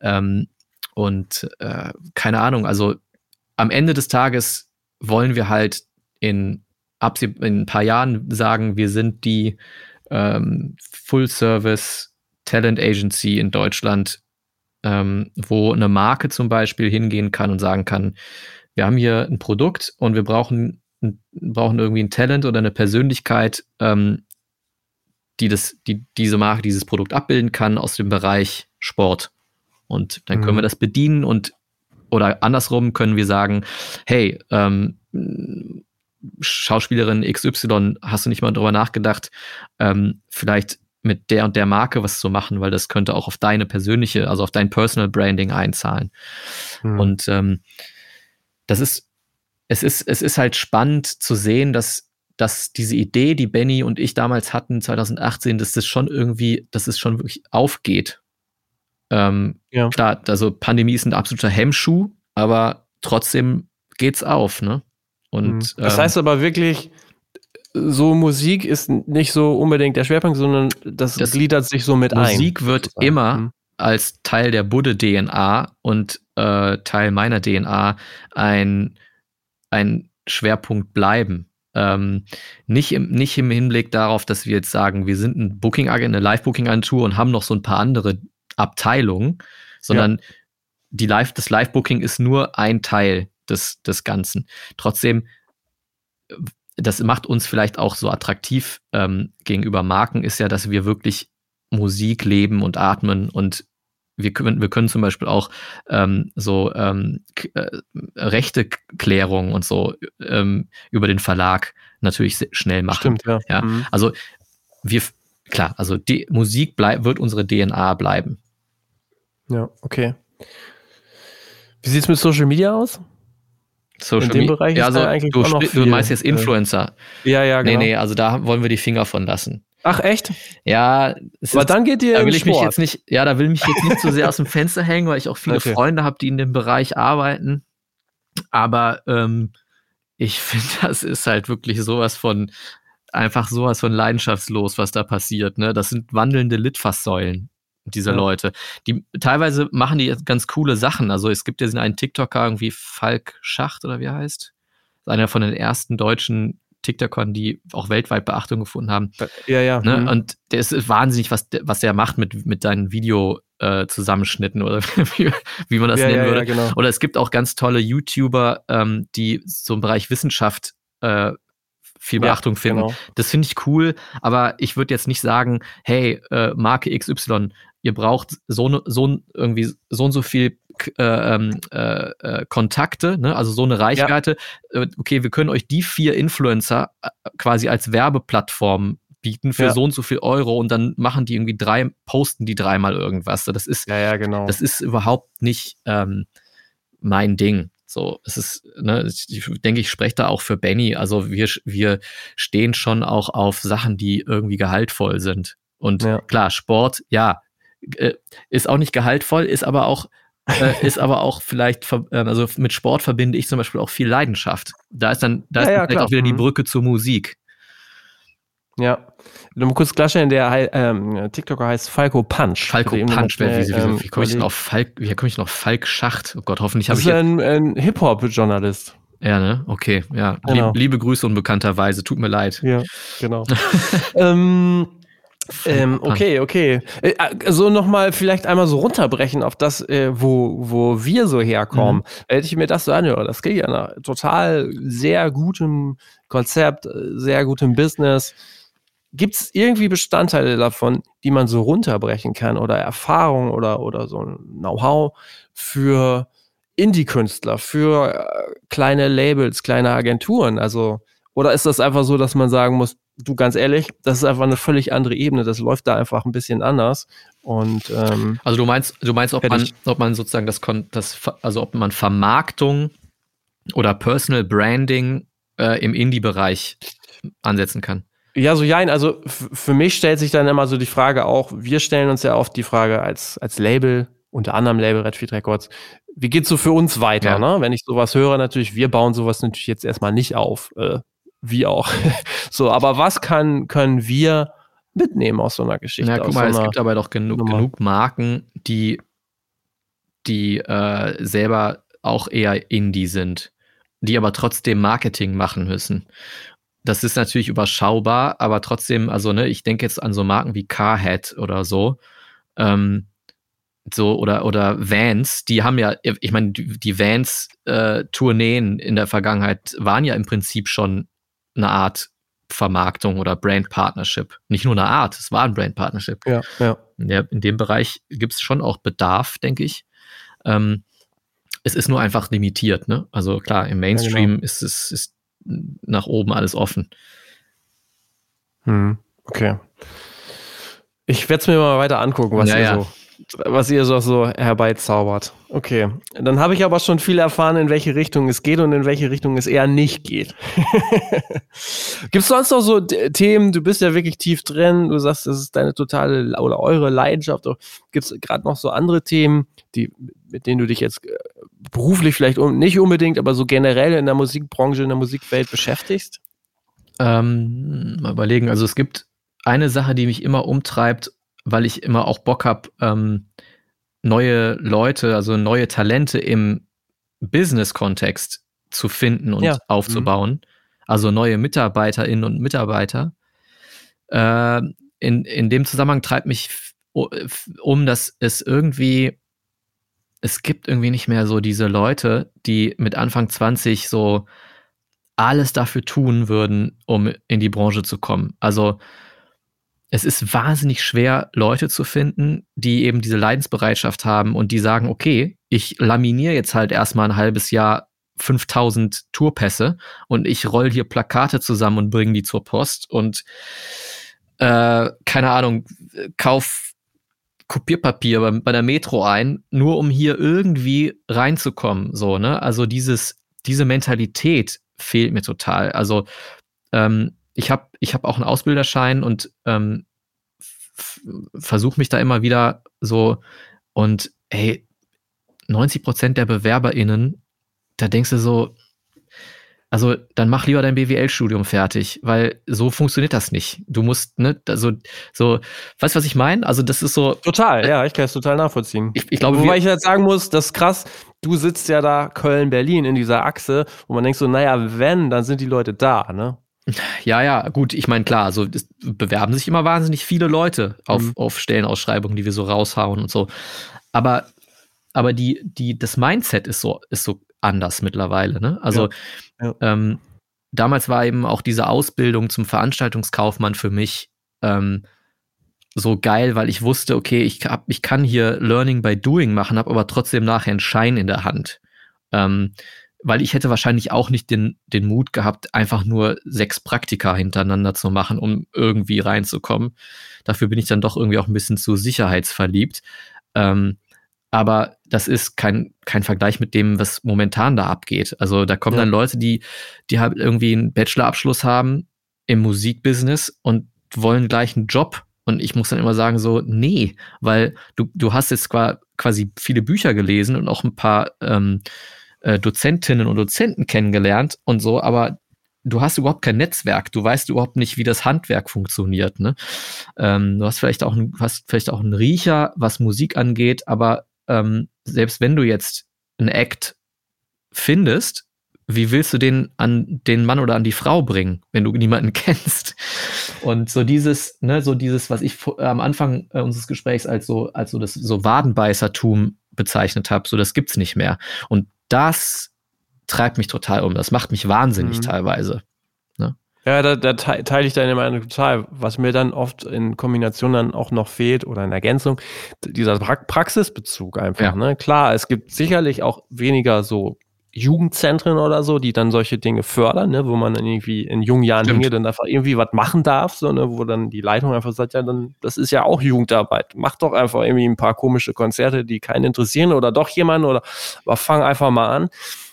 Speaker 2: Ähm, und äh, keine Ahnung, also am Ende des Tages wollen wir halt in, in ein paar Jahren sagen, wir sind die ähm, Full-Service Talent Agency in Deutschland, ähm, wo eine Marke zum Beispiel hingehen kann und sagen kann, wir haben hier ein Produkt und wir brauchen, brauchen irgendwie ein Talent oder eine Persönlichkeit, ähm, die, das, die diese Marke, dieses Produkt abbilden kann aus dem Bereich Sport. Und dann können mhm. wir das bedienen und oder andersrum können wir sagen, hey, ähm, Schauspielerin XY, hast du nicht mal drüber nachgedacht, ähm, vielleicht mit der und der Marke was zu machen, weil das könnte auch auf deine persönliche, also auf dein Personal Branding einzahlen. Mhm. Und ähm, das ist, es ist, es ist halt spannend zu sehen, dass, dass diese Idee, die Benny und ich damals hatten, 2018, dass das schon irgendwie, dass es schon wirklich aufgeht. Ähm, ja. Klar, also Pandemie ist ein absoluter Hemmschuh, aber trotzdem geht's auf, ne? Und,
Speaker 1: mhm. das ähm, heißt aber wirklich, so Musik ist nicht so unbedingt der Schwerpunkt, sondern das, das gliedert sich so mit
Speaker 2: Musik ein. Musik wird sozusagen. immer hm. Als Teil der Budde-DNA und äh, Teil meiner DNA ein, ein Schwerpunkt bleiben. Ähm, nicht, im, nicht im Hinblick darauf, dass wir jetzt sagen, wir sind ein Booking eine Live-Booking-Agentur und haben noch so ein paar andere Abteilungen, sondern ja. die Live, das Live-Booking ist nur ein Teil des, des Ganzen. Trotzdem, das macht uns vielleicht auch so attraktiv ähm, gegenüber Marken, ist ja, dass wir wirklich Musik leben und atmen und wir können, wir können zum Beispiel auch ähm, so ähm, äh, rechte Klärungen und so ähm, über den Verlag natürlich schnell machen.
Speaker 1: Stimmt, ja.
Speaker 2: ja? Mhm. Also wir, klar, also die Musik bleib, wird unsere DNA bleiben.
Speaker 1: Ja, okay. Wie sieht es mit Social Media aus?
Speaker 2: Social In dem Bereich ja, also eigentlich du, du meinst jetzt Influencer.
Speaker 1: Ja, ja,
Speaker 2: genau. Nee, nee, also da wollen wir die Finger von lassen.
Speaker 1: Ach echt?
Speaker 2: Ja,
Speaker 1: aber dann geht ihr
Speaker 2: da will ich Sport. mich jetzt nicht, ja, da will ich mich jetzt nicht so sehr aus dem Fenster hängen, weil ich auch viele okay. Freunde habe, die in dem Bereich arbeiten. Aber ähm, ich [laughs] finde, das ist halt wirklich sowas von einfach sowas von leidenschaftslos, was da passiert. Ne? Das sind wandelnde Litfaßsäulen dieser ja. Leute. Die teilweise machen die ganz coole Sachen. Also es gibt ja einen TikToker irgendwie Falk Schacht oder wie er heißt. Einer von den ersten deutschen TikTokern, die auch weltweit Beachtung gefunden haben.
Speaker 1: Ja, ja.
Speaker 2: Ne? Mhm. Und der ist wahnsinnig, was, der, was der macht mit, mit seinen Video-Zusammenschnitten äh, oder [laughs] wie, wie, man das ja, nennen ja, würde. Ja, genau. Oder es gibt auch ganz tolle YouTuber, ähm, die so im Bereich Wissenschaft äh, viel Beachtung finden. Genau. Das finde ich cool, aber ich würde jetzt nicht sagen, hey, äh, Marke XY, ihr braucht so, so irgendwie so und so viel äh, ähm, äh, äh, Kontakte, ne? also so eine Reichweite. Ja. Äh, okay, wir können euch die vier Influencer äh, quasi als Werbeplattform bieten für ja. so und so viel Euro und dann machen die irgendwie drei, posten die dreimal irgendwas. Das ist,
Speaker 1: ja, ja, genau.
Speaker 2: das ist überhaupt nicht ähm, mein Ding. So, es ist, ne, ich denke, ich spreche da auch für Benny. Also wir, wir stehen schon auch auf Sachen, die irgendwie gehaltvoll sind. Und ja. klar, Sport, ja, äh, ist auch nicht gehaltvoll, ist aber auch äh, [laughs] ist aber auch vielleicht, äh, also mit Sport verbinde ich zum Beispiel auch viel Leidenschaft. Da ist dann, da ja, ist ja, vielleicht auch wieder die mhm. Brücke zur Musik.
Speaker 1: Ja. Nur kurz klarstellen, der ähm, TikToker heißt Falco Punch.
Speaker 2: Falco Punch, wie, wie, ähm, wie komme ich denn auf Falk, wie komme ich noch Falk Schacht? Oh Gott, hoffentlich habe ich.
Speaker 1: Das ist ein, ein Hip-Hop-Journalist.
Speaker 2: Ja, ne? Okay, ja. Genau. Lieb, liebe Grüße unbekannterweise, tut mir leid.
Speaker 1: Ja, genau. [laughs] ähm, ähm, okay, okay. Äh, äh, so nochmal vielleicht einmal so runterbrechen auf das, äh, wo, wo wir so herkommen. Mhm. Hätte ich mir das so anhöre, das klingt ja nach total sehr gutem Konzept, äh, sehr gutem Business. Gibt es irgendwie Bestandteile davon, die man so runterbrechen kann oder Erfahrung oder, oder so ein Know-how für Indie-Künstler, für äh, kleine Labels, kleine Agenturen? Also, oder ist das einfach so, dass man sagen muss, du ganz ehrlich, das ist einfach eine völlig andere Ebene. Das läuft da einfach ein bisschen anders. Und ähm,
Speaker 2: also du meinst, du meinst, ob man, ob man sozusagen das, das, also ob man Vermarktung oder Personal Branding äh, im Indie-Bereich ansetzen kann.
Speaker 1: Ja, so jein. Also für mich stellt sich dann immer so die Frage auch, wir stellen uns ja oft die Frage als, als Label, unter anderem Label Redfeed Records, wie geht's so für uns weiter? Ja. Ne? Wenn ich sowas höre, natürlich, wir bauen sowas natürlich jetzt erstmal nicht auf. Äh, wie auch. [laughs] so, aber was kann, können wir mitnehmen aus so einer Geschichte?
Speaker 2: Na, guck mal, so es gibt aber doch genug, genug Marken, die, die äh, selber auch eher Indie sind, die aber trotzdem Marketing machen müssen. Das ist natürlich überschaubar, aber trotzdem, also ne, ich denke jetzt an so Marken wie Carhead oder so. Ähm, so oder oder Vans, die haben ja, ich meine, die Vans äh, Tourneen in der Vergangenheit waren ja im Prinzip schon eine Art Vermarktung oder Brand Partnership. Nicht nur eine Art, es war ein Brand Partnership.
Speaker 1: Ja, ja.
Speaker 2: ja in dem Bereich gibt es schon auch Bedarf, denke ich. Ähm, es ist nur einfach limitiert, ne? Also klar, im Mainstream ja, genau. ist es ist nach oben alles offen.
Speaker 1: Hm, okay. Ich werde es mir mal weiter angucken, was ja, ihr so was ihr so, so herbeizaubert. Okay. Dann habe ich aber schon viel erfahren, in welche Richtung es geht und in welche Richtung es eher nicht geht. [laughs] Gibt es sonst noch so Themen, du bist ja wirklich tief drin, du sagst, das ist deine totale oder eure Leidenschaft. Gibt es gerade noch so andere Themen, die, mit denen du dich jetzt äh, beruflich vielleicht nicht unbedingt, aber so generell in der Musikbranche, in der Musikwelt beschäftigst?
Speaker 2: Ähm, mal überlegen. Also es gibt eine Sache, die mich immer umtreibt, weil ich immer auch Bock habe, ähm, neue Leute, also neue Talente im Business-Kontext zu finden und ja. aufzubauen. Mhm. Also neue Mitarbeiterinnen und Mitarbeiter. Äh, in, in dem Zusammenhang treibt mich um, dass es irgendwie, es gibt irgendwie nicht mehr so diese Leute, die mit Anfang 20 so alles dafür tun würden, um in die Branche zu kommen. Also es ist wahnsinnig schwer, Leute zu finden, die eben diese Leidensbereitschaft haben und die sagen, okay, ich laminiere jetzt halt erstmal ein halbes Jahr 5000 Tourpässe und ich roll hier Plakate zusammen und bringe die zur Post und äh, keine Ahnung, kauf Kopierpapier bei, bei der Metro ein, nur um hier irgendwie reinzukommen, so, ne? Also dieses, diese Mentalität fehlt mir total. Also ähm, ich habe ich hab auch einen Ausbilderschein und ähm, versuche mich da immer wieder so und ey, 90 Prozent der BewerberInnen, da denkst du so, also dann mach lieber dein BWL-Studium fertig, weil so funktioniert das nicht. Du musst, ne, so, so, weißt du, was ich meine? Also das ist so.
Speaker 1: Total, ja, ich kann es total nachvollziehen.
Speaker 2: Ich, ich glaube,
Speaker 1: Wobei ich jetzt sagen muss, das ist krass, du sitzt ja da Köln-Berlin in dieser Achse, wo man denkt so, naja, wenn, dann sind die Leute da, ne?
Speaker 2: Ja, ja, gut, ich meine, klar, so es bewerben sich immer wahnsinnig viele Leute auf, mhm. auf Stellenausschreibungen, die wir so raushauen und so. Aber, aber die, die, das Mindset ist so, ist so anders mittlerweile. Ne? Also ja, ja. Ähm, damals war eben auch diese Ausbildung zum Veranstaltungskaufmann für mich ähm, so geil, weil ich wusste, okay, ich, hab, ich kann hier Learning by Doing machen, habe aber trotzdem nachher einen Schein in der Hand. Ähm, weil ich hätte wahrscheinlich auch nicht den, den Mut gehabt, einfach nur sechs Praktika hintereinander zu machen, um irgendwie reinzukommen. Dafür bin ich dann doch irgendwie auch ein bisschen zu sicherheitsverliebt. Ähm, aber das ist kein, kein Vergleich mit dem, was momentan da abgeht. Also da kommen ja. dann Leute, die, die halt irgendwie einen Bachelorabschluss haben im Musikbusiness und wollen gleich einen Job. Und ich muss dann immer sagen, so, nee, weil du, du hast jetzt quasi viele Bücher gelesen und auch ein paar ähm, äh, Dozentinnen und Dozenten kennengelernt und so, aber du hast überhaupt kein Netzwerk, du weißt überhaupt nicht, wie das Handwerk funktioniert. Ne? Ähm, du hast vielleicht auch, hast vielleicht auch einen Riecher, was Musik angeht, aber ähm, selbst wenn du jetzt einen Act findest, wie willst du den an den Mann oder an die Frau bringen, wenn du niemanden [laughs] kennst? Und so dieses, ne, so dieses, was ich am Anfang äh, unseres Gesprächs als so, als so das so Wadenbeißertum bezeichnet habe, so das gibt's nicht mehr. Und das treibt mich total um. Das macht mich wahnsinnig mhm. teilweise.
Speaker 1: Ja, da, da teile ich deine Meinung total. Was mir dann oft in Kombination dann auch noch fehlt oder in Ergänzung, dieser pra Praxisbezug einfach. Ja. Ne? Klar, es gibt sicherlich auch weniger so Jugendzentren oder so, die dann solche Dinge fördern, ne? wo man dann irgendwie in jungen Jahren Dinge dann einfach irgendwie was machen darf, so, ne? wo dann die Leitung einfach sagt, ja, dann, das ist ja auch Jugendarbeit. Mach doch einfach irgendwie ein paar komische Konzerte, die keinen interessieren oder doch jemanden oder aber fang einfach mal an.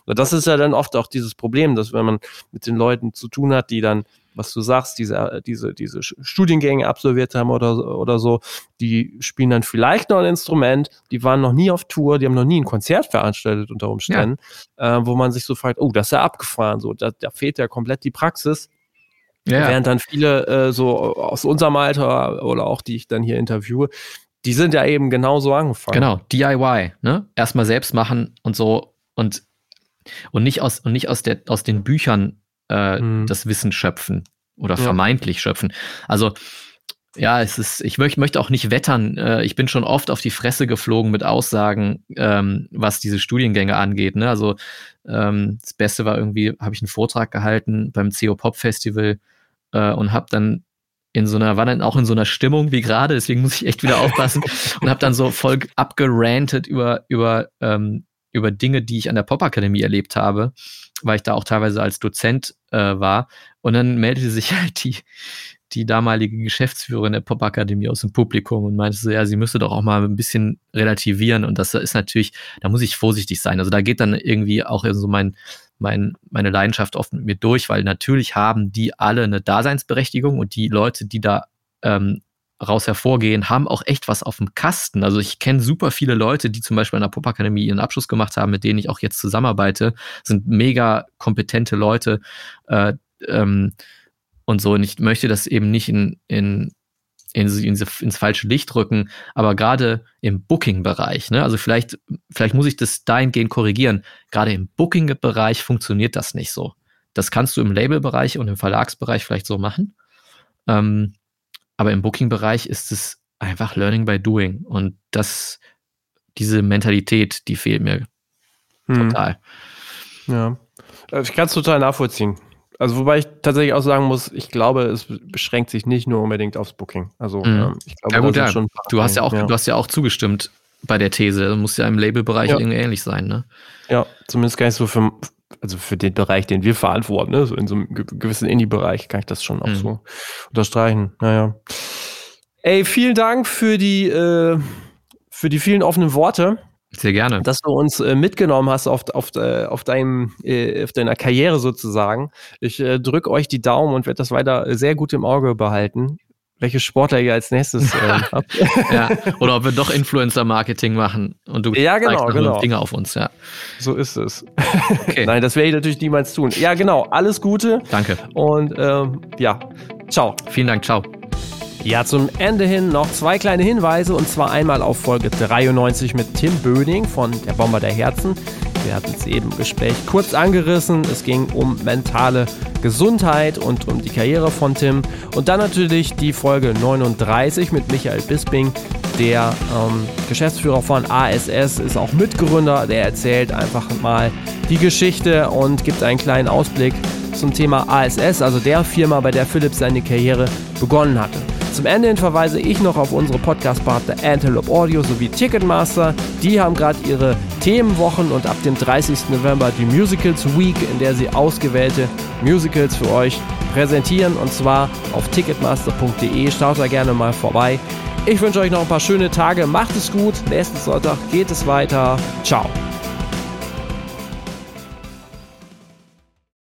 Speaker 1: Das ist ja dann oft auch dieses Problem, dass wenn man mit den Leuten zu tun hat, die dann was du sagst, diese, diese, diese Studiengänge absolviert haben oder, oder so, die spielen dann vielleicht noch ein Instrument, die waren noch nie auf Tour, die haben noch nie ein Konzert veranstaltet unter Umständen, ja. äh, wo man sich so fragt, oh, das ist ja abgefahren, so, da, da fehlt ja komplett die Praxis. Ja. Während dann viele äh, so aus unserem Alter oder auch die ich dann hier interviewe, die sind ja eben genauso angefangen.
Speaker 2: Genau, DIY, ne? Erstmal selbst machen und so und und nicht aus, und nicht aus, der, aus den Büchern äh, mhm. das Wissen schöpfen oder ja. vermeintlich schöpfen. Also, ja, es ist, ich möcht, möchte auch nicht wettern. Äh, ich bin schon oft auf die Fresse geflogen mit Aussagen, ähm, was diese Studiengänge angeht. Ne? Also, ähm, das Beste war irgendwie, habe ich einen Vortrag gehalten beim CO Pop Festival äh, und habe dann in so einer, war dann auch in so einer Stimmung wie gerade, deswegen muss ich echt wieder aufpassen [laughs] und habe dann so voll abgerantet über, über ähm, über Dinge, die ich an der Popakademie erlebt habe, weil ich da auch teilweise als Dozent äh, war. Und dann meldete sich halt die, die damalige Geschäftsführerin der Popakademie aus dem Publikum und meinte so, ja, sie müsste doch auch mal ein bisschen relativieren. Und das ist natürlich, da muss ich vorsichtig sein. Also da geht dann irgendwie auch so mein, mein, meine Leidenschaft oft mit mir durch, weil natürlich haben die alle eine Daseinsberechtigung und die Leute, die da ähm, raus hervorgehen, haben auch echt was auf dem Kasten. Also ich kenne super viele Leute, die zum Beispiel an der Popakademie ihren Abschluss gemacht haben, mit denen ich auch jetzt zusammenarbeite, sind mega kompetente Leute. Äh, ähm, und so. Und ich möchte das eben nicht in, in, in, in ins falsche Licht rücken, aber gerade im Booking-Bereich, ne, also vielleicht, vielleicht muss ich das dahingehend korrigieren. Gerade im Booking-Bereich funktioniert das nicht so. Das kannst du im Label-Bereich und im Verlagsbereich vielleicht so machen. Ähm, aber im Booking-Bereich ist es einfach Learning by Doing. Und das, diese Mentalität, die fehlt mir hm. total.
Speaker 1: Ja. Äh, ich kann es total nachvollziehen. Also wobei ich tatsächlich auch sagen muss, ich glaube, es beschränkt sich nicht nur unbedingt aufs Booking. Also mhm. ähm, ich glaube,
Speaker 2: ja, gut, ja. du hast ja auch, ja. du hast ja auch zugestimmt bei der These. Das muss ja im Labelbereich ja. irgendwie ähnlich sein, ne?
Speaker 1: Ja, zumindest gar nicht so für, also für den Bereich, den wir verantworten, ne? So in so einem gewissen Indie-Bereich kann ich das schon auch mhm. so unterstreichen. Naja. Ey, vielen Dank für die, äh, für die vielen offenen Worte.
Speaker 2: Sehr gerne.
Speaker 1: Dass du uns äh, mitgenommen hast auf, auf, äh, auf, deinem, äh, auf deiner Karriere sozusagen. Ich äh, drücke euch die Daumen und werde das weiter sehr gut im Auge behalten. Welche Sportler ihr als nächstes [laughs] äh, habt.
Speaker 2: ja. Oder ob wir doch Influencer-Marketing machen und du
Speaker 1: ja, genau, genau.
Speaker 2: Finger auf uns, ja.
Speaker 1: So ist es. Okay. [laughs] Nein, das werde ich natürlich niemals tun. Ja, genau. Alles Gute.
Speaker 2: Danke.
Speaker 1: Und ähm, ja, ciao.
Speaker 2: Vielen Dank, ciao.
Speaker 1: Ja, zum Ende hin noch zwei kleine Hinweise und zwar einmal auf Folge 93 mit Tim Böning von Der Bomber der Herzen. Wir hatten es eben im Gespräch kurz angerissen. Es ging um mentale Gesundheit und um die Karriere von Tim. Und dann natürlich die Folge 39 mit Michael Bisping, der ähm, Geschäftsführer von ASS, ist auch Mitgründer. Der erzählt einfach mal die Geschichte und gibt einen kleinen Ausblick zum Thema ASS, also der Firma, bei der Philipp seine Karriere begonnen hatte. Zum Ende hin verweise ich noch auf unsere Podcast-Partner Antelope Audio sowie Ticketmaster. Die haben gerade ihre Themenwochen und ab dem 30. November die Musicals Week, in der sie ausgewählte Musicals für euch präsentieren und zwar auf ticketmaster.de. Schaut da gerne mal vorbei. Ich wünsche euch noch ein paar schöne Tage. Macht es gut. Nächsten Sonntag geht es weiter. Ciao.